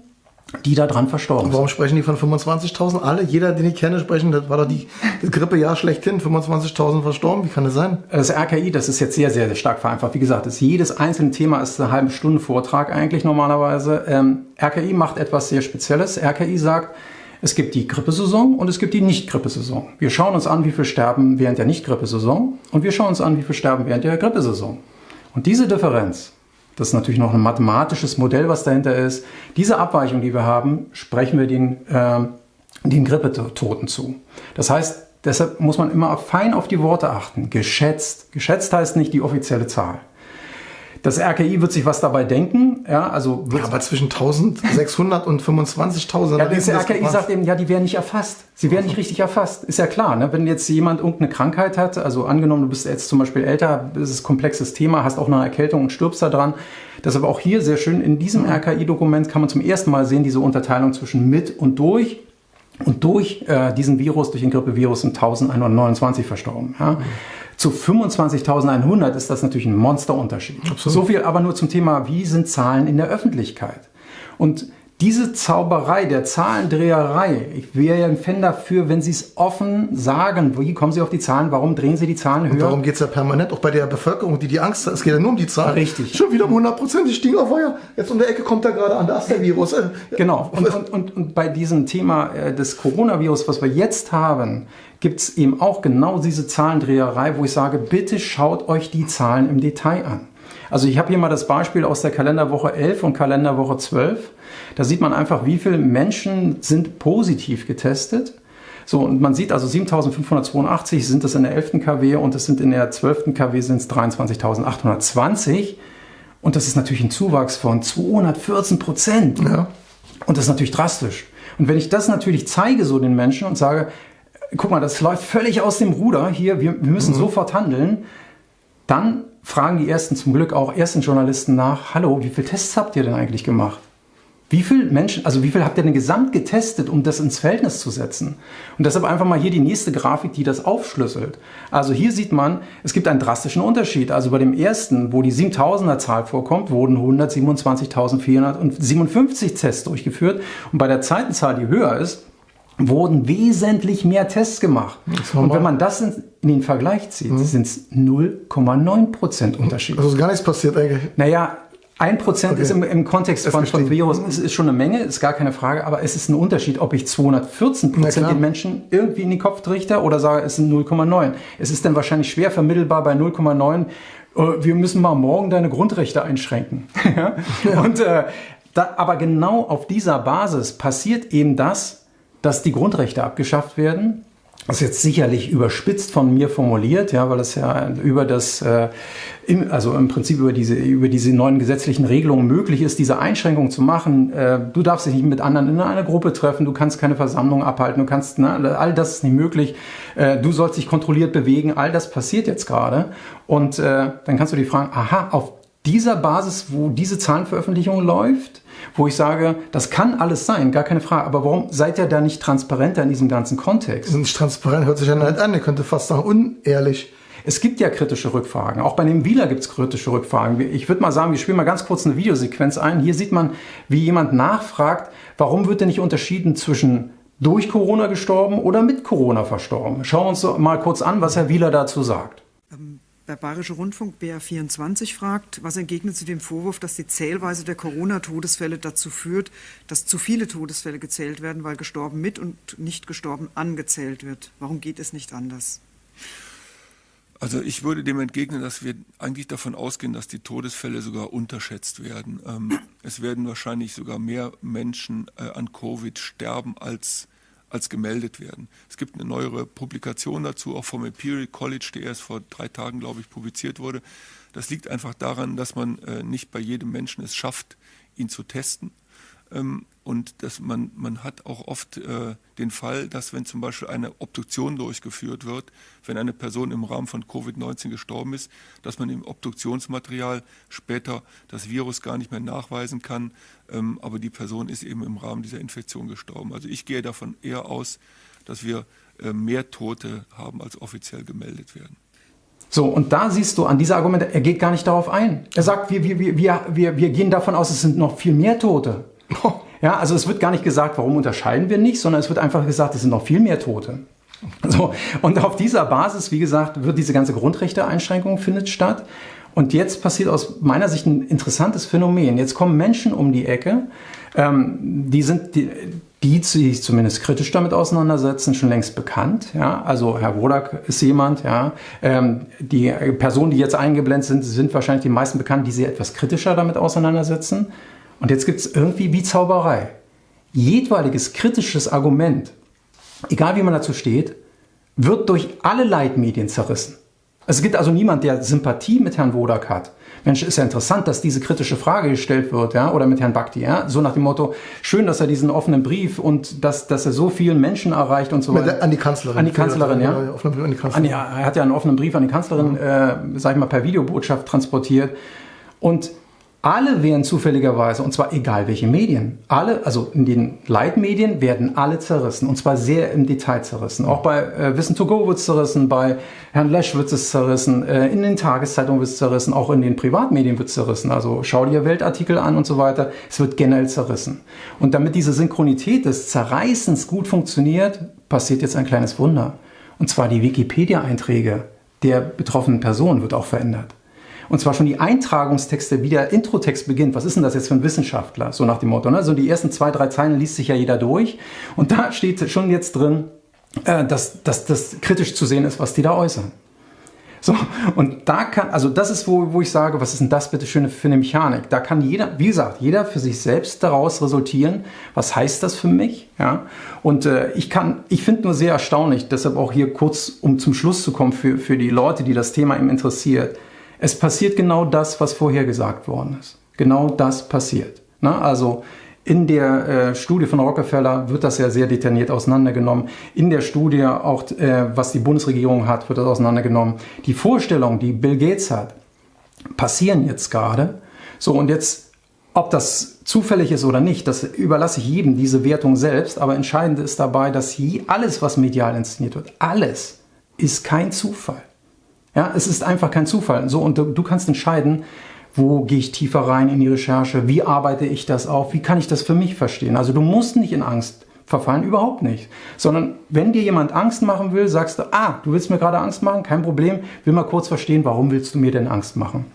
[SPEAKER 2] die da dran verstorben sind.
[SPEAKER 1] Warum sprechen die von 25.000? Alle, jeder, den ich kenne, sprechen, das war doch die, das Grippejahr schlechthin, 25.000 verstorben. Wie kann das sein?
[SPEAKER 2] Das RKI, das ist jetzt sehr, sehr, stark vereinfacht. Wie gesagt, das jedes einzelne Thema ist eine halbe Stunde Vortrag eigentlich normalerweise. Ähm, RKI macht etwas sehr Spezielles. RKI sagt, es gibt die Grippesaison und es gibt die Nicht-Grippesaison. Wir schauen uns an, wie viel sterben während der Nicht-Grippesaison und wir schauen uns an, wie viel sterben während der Grippesaison. Und diese Differenz, das ist natürlich noch ein mathematisches Modell, was dahinter ist. Diese Abweichung, die wir haben, sprechen wir den, äh, den Grippetoten zu. Das heißt, deshalb muss man immer fein auf die Worte achten. Geschätzt. Geschätzt heißt nicht die offizielle Zahl. Das RKI wird sich was dabei denken. Ja, also
[SPEAKER 1] ja, aber zwischen 1600 und 25.000.
[SPEAKER 2] Ja, das RKI sagt eben, ja, die werden nicht erfasst. Sie werden nicht richtig erfasst. Ist ja klar, ne? wenn jetzt jemand irgendeine Krankheit hat, also angenommen, du bist jetzt zum Beispiel älter, das ist ein komplexes Thema, hast auch eine Erkältung und stirbst da dran. Das ist aber auch hier sehr schön. In diesem RKI-Dokument kann man zum ersten Mal sehen, diese Unterteilung zwischen mit und durch. Und durch äh, diesen Virus, durch den Grippevirus, sind 1129 verstorben. Ja? Mhm. Zu 25.100 ist das natürlich ein Monsterunterschied. Absolut. So viel aber nur zum Thema, wie sind Zahlen in der Öffentlichkeit? Und diese Zauberei der Zahlendreherei, ich wäre ja ein Fan dafür, wenn Sie es offen sagen. Wie kommen Sie auf die Zahlen? Warum drehen Sie die Zahlen höher? Und
[SPEAKER 1] darum geht es ja permanent, auch bei der Bevölkerung, die die Angst hat. Es geht ja nur um die Zahlen.
[SPEAKER 2] Richtig.
[SPEAKER 1] Schon wieder um 100 Prozent, die stiegen auf Feuer. Jetzt um der Ecke kommt er gerade an, da ist der Virus.
[SPEAKER 2] Genau. Und, und, und, und bei diesem Thema äh, des Coronavirus, was wir jetzt haben, gibt es eben auch genau diese Zahlendreherei, wo ich sage, bitte schaut euch die Zahlen im Detail an. Also ich habe hier mal das Beispiel aus der Kalenderwoche 11 und Kalenderwoche 12. Da sieht man einfach, wie viele Menschen sind positiv getestet. So, und man sieht also 7582 sind das in der 11. KW und das sind in der 12. KW sind es 23.820. Und das ist natürlich ein Zuwachs von 214 Prozent. Ja. Und das ist natürlich drastisch. Und wenn ich das natürlich zeige so den Menschen und sage, guck mal, das läuft völlig aus dem Ruder hier, wir, wir müssen mhm. sofort handeln, dann fragen die ersten zum Glück auch ersten Journalisten nach, hallo, wie viele Tests habt ihr denn eigentlich gemacht? Wie viele Menschen, also wie viel habt ihr denn gesamt getestet, um das ins Verhältnis zu setzen? Und deshalb einfach mal hier die nächste Grafik, die das aufschlüsselt. Also hier sieht man, es gibt einen drastischen Unterschied. Also bei dem ersten, wo die 7000er Zahl vorkommt, wurden 127.457 Tests durchgeführt. Und bei der zweiten Zahl, die höher ist, wurden wesentlich mehr Tests gemacht. Und wenn man das in, in den Vergleich zieht, mhm. sind es 0,9% Unterschied.
[SPEAKER 1] Also ist gar nichts passiert eigentlich.
[SPEAKER 2] Naja, ein Prozent okay. ist im, im Kontext von, von Virus ist, ist, schon eine Menge, ist gar keine Frage, aber es ist ein Unterschied, ob ich 214 Prozent den Menschen irgendwie in den Kopf trichter oder sage, es sind 0,9. Es ist dann wahrscheinlich schwer vermittelbar bei 0,9. Äh, wir müssen mal morgen deine Grundrechte einschränken. Und äh, da, aber genau auf dieser Basis passiert eben das, dass die Grundrechte abgeschafft werden. Das ist jetzt sicherlich überspitzt von mir formuliert, ja, weil es ja über das, äh, im, also im Prinzip über diese, über diese neuen gesetzlichen Regelungen möglich ist, diese Einschränkung zu machen. Äh, du darfst dich nicht mit anderen in einer Gruppe treffen, du kannst keine Versammlung abhalten, du kannst, ne, all das ist nicht möglich. Äh, du sollst dich kontrolliert bewegen, all das passiert jetzt gerade. Und äh, dann kannst du dich fragen, aha, auf dieser Basis, wo diese Zahlenveröffentlichung läuft, wo ich sage, das kann alles sein, gar keine Frage, aber warum seid ihr da nicht transparenter in diesem ganzen Kontext?
[SPEAKER 1] Nicht transparent hört sich ja nicht an, ihr könnte fast sagen unehrlich.
[SPEAKER 2] Es gibt ja kritische Rückfragen. Auch bei dem Wieler gibt es kritische Rückfragen. Ich würde mal sagen, wir spielen mal ganz kurz eine Videosequenz ein. Hier sieht man, wie jemand nachfragt, warum wird denn nicht unterschieden zwischen durch Corona gestorben oder mit Corona verstorben. Schauen wir uns mal kurz an, was Herr Wieler dazu sagt.
[SPEAKER 5] Der Bayerische Rundfunk BR24 fragt, was entgegnet zu dem Vorwurf, dass die Zählweise der Corona-Todesfälle dazu führt, dass zu viele Todesfälle gezählt werden, weil gestorben mit und nicht gestorben angezählt wird. Warum geht es nicht anders?
[SPEAKER 6] Also ich würde dem entgegnen, dass wir eigentlich davon ausgehen, dass die Todesfälle sogar unterschätzt werden. Ähm, es werden wahrscheinlich sogar mehr Menschen äh, an Covid sterben, als, als gemeldet werden. Es gibt eine neuere Publikation dazu, auch vom Imperial College, die erst vor drei Tagen, glaube ich, publiziert wurde. Das liegt einfach daran, dass man äh, nicht bei jedem Menschen es schafft, ihn zu testen. Ähm, und dass man, man hat auch oft äh, den Fall, dass wenn zum Beispiel eine Obduktion durchgeführt wird, wenn eine Person im Rahmen von Covid-19 gestorben ist, dass man im Obduktionsmaterial später das Virus gar nicht mehr nachweisen kann, ähm, aber die Person ist eben im Rahmen dieser Infektion gestorben. Also ich gehe davon eher aus, dass wir äh, mehr Tote haben, als offiziell gemeldet werden.
[SPEAKER 2] So, und da siehst du an dieser Argumente, er geht gar nicht darauf ein. Er sagt, wir, wir, wir, wir, wir gehen davon aus, es sind noch viel mehr Tote. Ja, also es wird gar nicht gesagt, warum unterscheiden wir nicht, sondern es wird einfach gesagt, es sind noch viel mehr Tote. So, und auf dieser Basis, wie gesagt, wird diese ganze Grundrechteeinschränkung findet statt. Und jetzt passiert aus meiner Sicht ein interessantes Phänomen. Jetzt kommen Menschen um die Ecke, ähm, die sind, die, die sich zumindest kritisch damit auseinandersetzen, schon längst bekannt. Ja? Also Herr Wodak ist jemand, ja. Ähm, die Personen, die jetzt eingeblendet sind, sind wahrscheinlich die meisten bekannt, die sich etwas kritischer damit auseinandersetzen. Und jetzt gibt es irgendwie wie Zauberei. Jedweiliges kritisches Argument, egal wie man dazu steht, wird durch alle Leitmedien zerrissen. Es gibt also niemand, der Sympathie mit Herrn Wodak hat. Mensch, ist ja interessant, dass diese kritische Frage gestellt wird, ja, oder mit Herrn Bakti, ja, so nach dem Motto, schön, dass er diesen offenen Brief und dass, dass er so vielen Menschen erreicht und so weiter.
[SPEAKER 1] An die Kanzlerin.
[SPEAKER 2] An die Kanzlerin, ja.
[SPEAKER 1] an die Kanzlerin.
[SPEAKER 2] Er hat ja einen offenen Brief an die Kanzlerin, mhm. äh, sag ich mal, per Videobotschaft transportiert. Und alle werden zufälligerweise, und zwar egal welche Medien, alle, also in den Leitmedien werden alle zerrissen, und zwar sehr im Detail zerrissen. Auch bei äh, Wissen to Go wird es zerrissen, bei Herrn Lesch wird es zerrissen, äh, in den Tageszeitungen wird es zerrissen, auch in den Privatmedien wird es zerrissen. Also schau dir Weltartikel an und so weiter. Es wird generell zerrissen. Und damit diese Synchronität des Zerreißens gut funktioniert, passiert jetzt ein kleines Wunder. Und zwar die Wikipedia-Einträge der betroffenen Person wird auch verändert. Und zwar schon die Eintragungstexte, wie der Introtext beginnt. Was ist denn das jetzt für ein Wissenschaftler? So nach dem Motto. Ne? So die ersten zwei, drei Zeilen liest sich ja jeder durch. Und da steht schon jetzt drin, äh, dass, dass das kritisch zu sehen ist, was die da äußern. So, und da kann, also das ist, wo, wo ich sage, was ist denn das bitte schön für eine Mechanik? Da kann jeder, wie gesagt, jeder für sich selbst daraus resultieren, was heißt das für mich? Ja? Und äh, ich kann, ich finde nur sehr erstaunlich, deshalb auch hier kurz, um zum Schluss zu kommen, für, für die Leute, die das Thema eben interessiert. Es passiert genau das, was vorher gesagt worden ist. Genau das passiert. Na, also in der äh, Studie von Rockefeller wird das ja sehr detailliert auseinandergenommen. In der Studie auch, äh, was die Bundesregierung hat, wird das auseinandergenommen. Die Vorstellungen, die Bill Gates hat, passieren jetzt gerade. So, und jetzt, ob das zufällig ist oder nicht, das überlasse ich jedem, diese Wertung selbst. Aber entscheidend ist dabei, dass alles, was medial inszeniert wird, alles ist kein Zufall. Ja, es ist einfach kein Zufall. So, und du, du kannst entscheiden, wo gehe ich tiefer rein in die Recherche, wie arbeite ich das auf, wie kann ich das für mich verstehen. Also du musst nicht in Angst verfallen, überhaupt nicht. Sondern wenn dir jemand Angst machen will, sagst du, ah, du willst mir gerade Angst machen, kein Problem, will mal kurz verstehen, warum willst du mir denn Angst machen?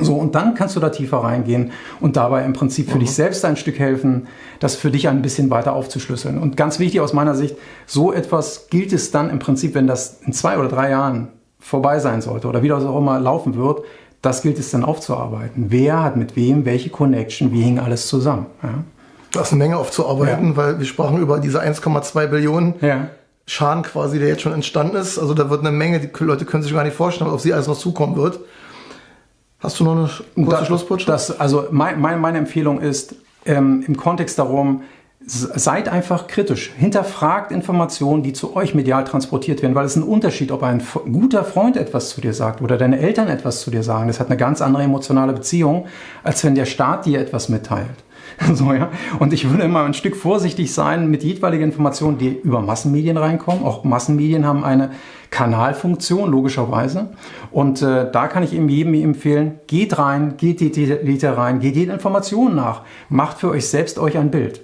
[SPEAKER 2] So, und dann kannst du da tiefer reingehen und dabei im Prinzip für mhm. dich selbst ein Stück helfen, das für dich ein bisschen weiter aufzuschlüsseln. Und ganz wichtig aus meiner Sicht, so etwas gilt es dann im Prinzip, wenn das in zwei oder drei Jahren vorbei sein sollte oder wie das auch immer laufen wird, das gilt es dann aufzuarbeiten. Wer hat mit wem welche Connection, wie hing alles zusammen. Ja?
[SPEAKER 1] Das ist eine Menge aufzuarbeiten, ja. weil wir sprachen über diese 1,2 Billionen ja. Schaden quasi, der jetzt schon entstanden ist. Also da wird eine Menge, die Leute können sich gar nicht vorstellen, auf sie alles noch zukommen wird. Hast du noch eine kurze da, Schlussbotschaft?
[SPEAKER 2] also mein, mein, meine Empfehlung ist ähm, im Kontext darum, seid einfach kritisch. Hinterfragt Informationen, die zu euch medial transportiert werden, weil es ist ein Unterschied, ob ein guter Freund etwas zu dir sagt oder deine Eltern etwas zu dir sagen. Das hat eine ganz andere emotionale Beziehung, als wenn der Staat dir etwas mitteilt. So, ja. Und ich würde immer ein Stück vorsichtig sein mit jedweiligen Informationen, die über Massenmedien reinkommen. Auch Massenmedien haben eine Kanalfunktion, logischerweise. Und äh, da kann ich eben jedem empfehlen, geht rein, geht die Liter rein, geht jede Information nach. Macht für euch selbst euch ein Bild.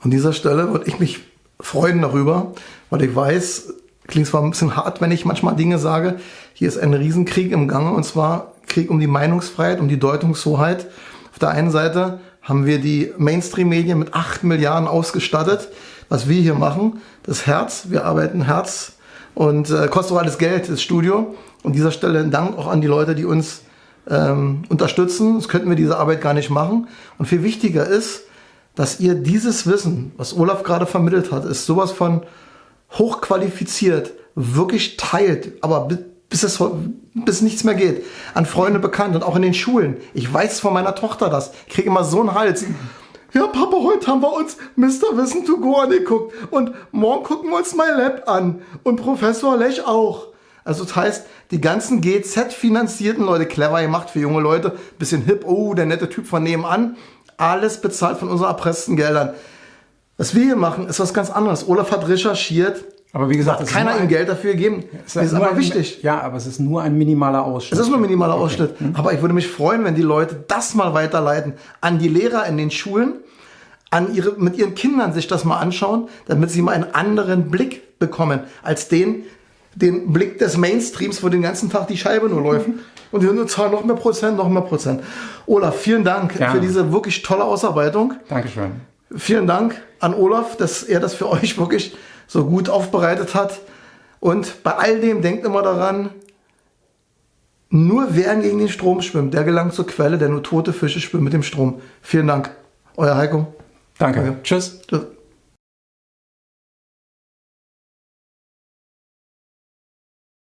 [SPEAKER 1] An dieser Stelle würde ich mich freuen darüber, weil ich weiß, klingt zwar ein bisschen hart, wenn ich manchmal Dinge sage, hier ist ein Riesenkrieg im Gange und zwar Krieg um die Meinungsfreiheit, um die Deutungshoheit. Auf der einen Seite haben wir die Mainstream-Medien mit 8 Milliarden ausgestattet. Was wir hier machen, das Herz, wir arbeiten Herz Und äh, kostet auch alles Geld, das Studio. Und dieser Stelle ein Dank auch an die Leute, die uns ähm, unterstützen. Sonst könnten wir diese Arbeit gar nicht machen. Und viel wichtiger ist, dass ihr dieses Wissen, was Olaf gerade vermittelt hat, ist sowas von hochqualifiziert, wirklich teilt, aber bi- bis es bis nichts mehr geht, an Freunde bekannt und auch in den Schulen. Ich weiß von meiner Tochter das. Ich kriege immer so einen Hals. Ja, Papa, heute haben wir uns Mr. Wissen to Go angeguckt und morgen gucken wir uns My Lab an und Professor Lech auch. Also das heißt, die ganzen GZ-finanzierten Leute, clever gemacht für junge Leute, bisschen hip, oh, der nette Typ von nebenan, alles bezahlt von unseren erpressten Geldern. Was wir hier machen, ist was ganz anderes. Olaf hat recherchiert,
[SPEAKER 2] Aber wie gesagt,
[SPEAKER 1] hat
[SPEAKER 2] es ist
[SPEAKER 1] keiner ihm
[SPEAKER 2] ein-
[SPEAKER 1] Geld dafür gegeben.
[SPEAKER 2] es
[SPEAKER 1] Das ist aber
[SPEAKER 2] ein-
[SPEAKER 1] wichtig.
[SPEAKER 2] Ja, aber es ist nur ein minimaler
[SPEAKER 1] Es
[SPEAKER 2] Ausschnitt.
[SPEAKER 1] ist nur ein minimaler Ausschnitt.
[SPEAKER 2] Hm?
[SPEAKER 1] Aber ich würde mich freuen, wenn die Leute das mal weiterleiten an die Lehrer in den Schulen, an ihre, mit ihren Kindern sich das mal anschauen, damit sie mal einen anderen Blick bekommen, als den, den Blick des Mainstreams, wo den ganzen Tag die Scheibe nur läuft. Und die zahlen noch mehr Prozent, noch mehr Prozent. Olaf, vielen Dank
[SPEAKER 2] Gerne.
[SPEAKER 1] für diese wirklich tolle Ausarbeitung.
[SPEAKER 2] Dankeschön.
[SPEAKER 1] Vielen Dank an Olaf, dass er das für euch wirklich so gut aufbereitet hat. Und bei all dem denkt immer daran, nur wer gegen den Strom schwimmt, der gelangt zur Quelle, denn nur tote Fische schwimmen mit dem Strom. Vielen Dank. Euer Heiko.
[SPEAKER 2] Danke.
[SPEAKER 1] Danke.
[SPEAKER 2] Tschüss.
[SPEAKER 1] Tschüss.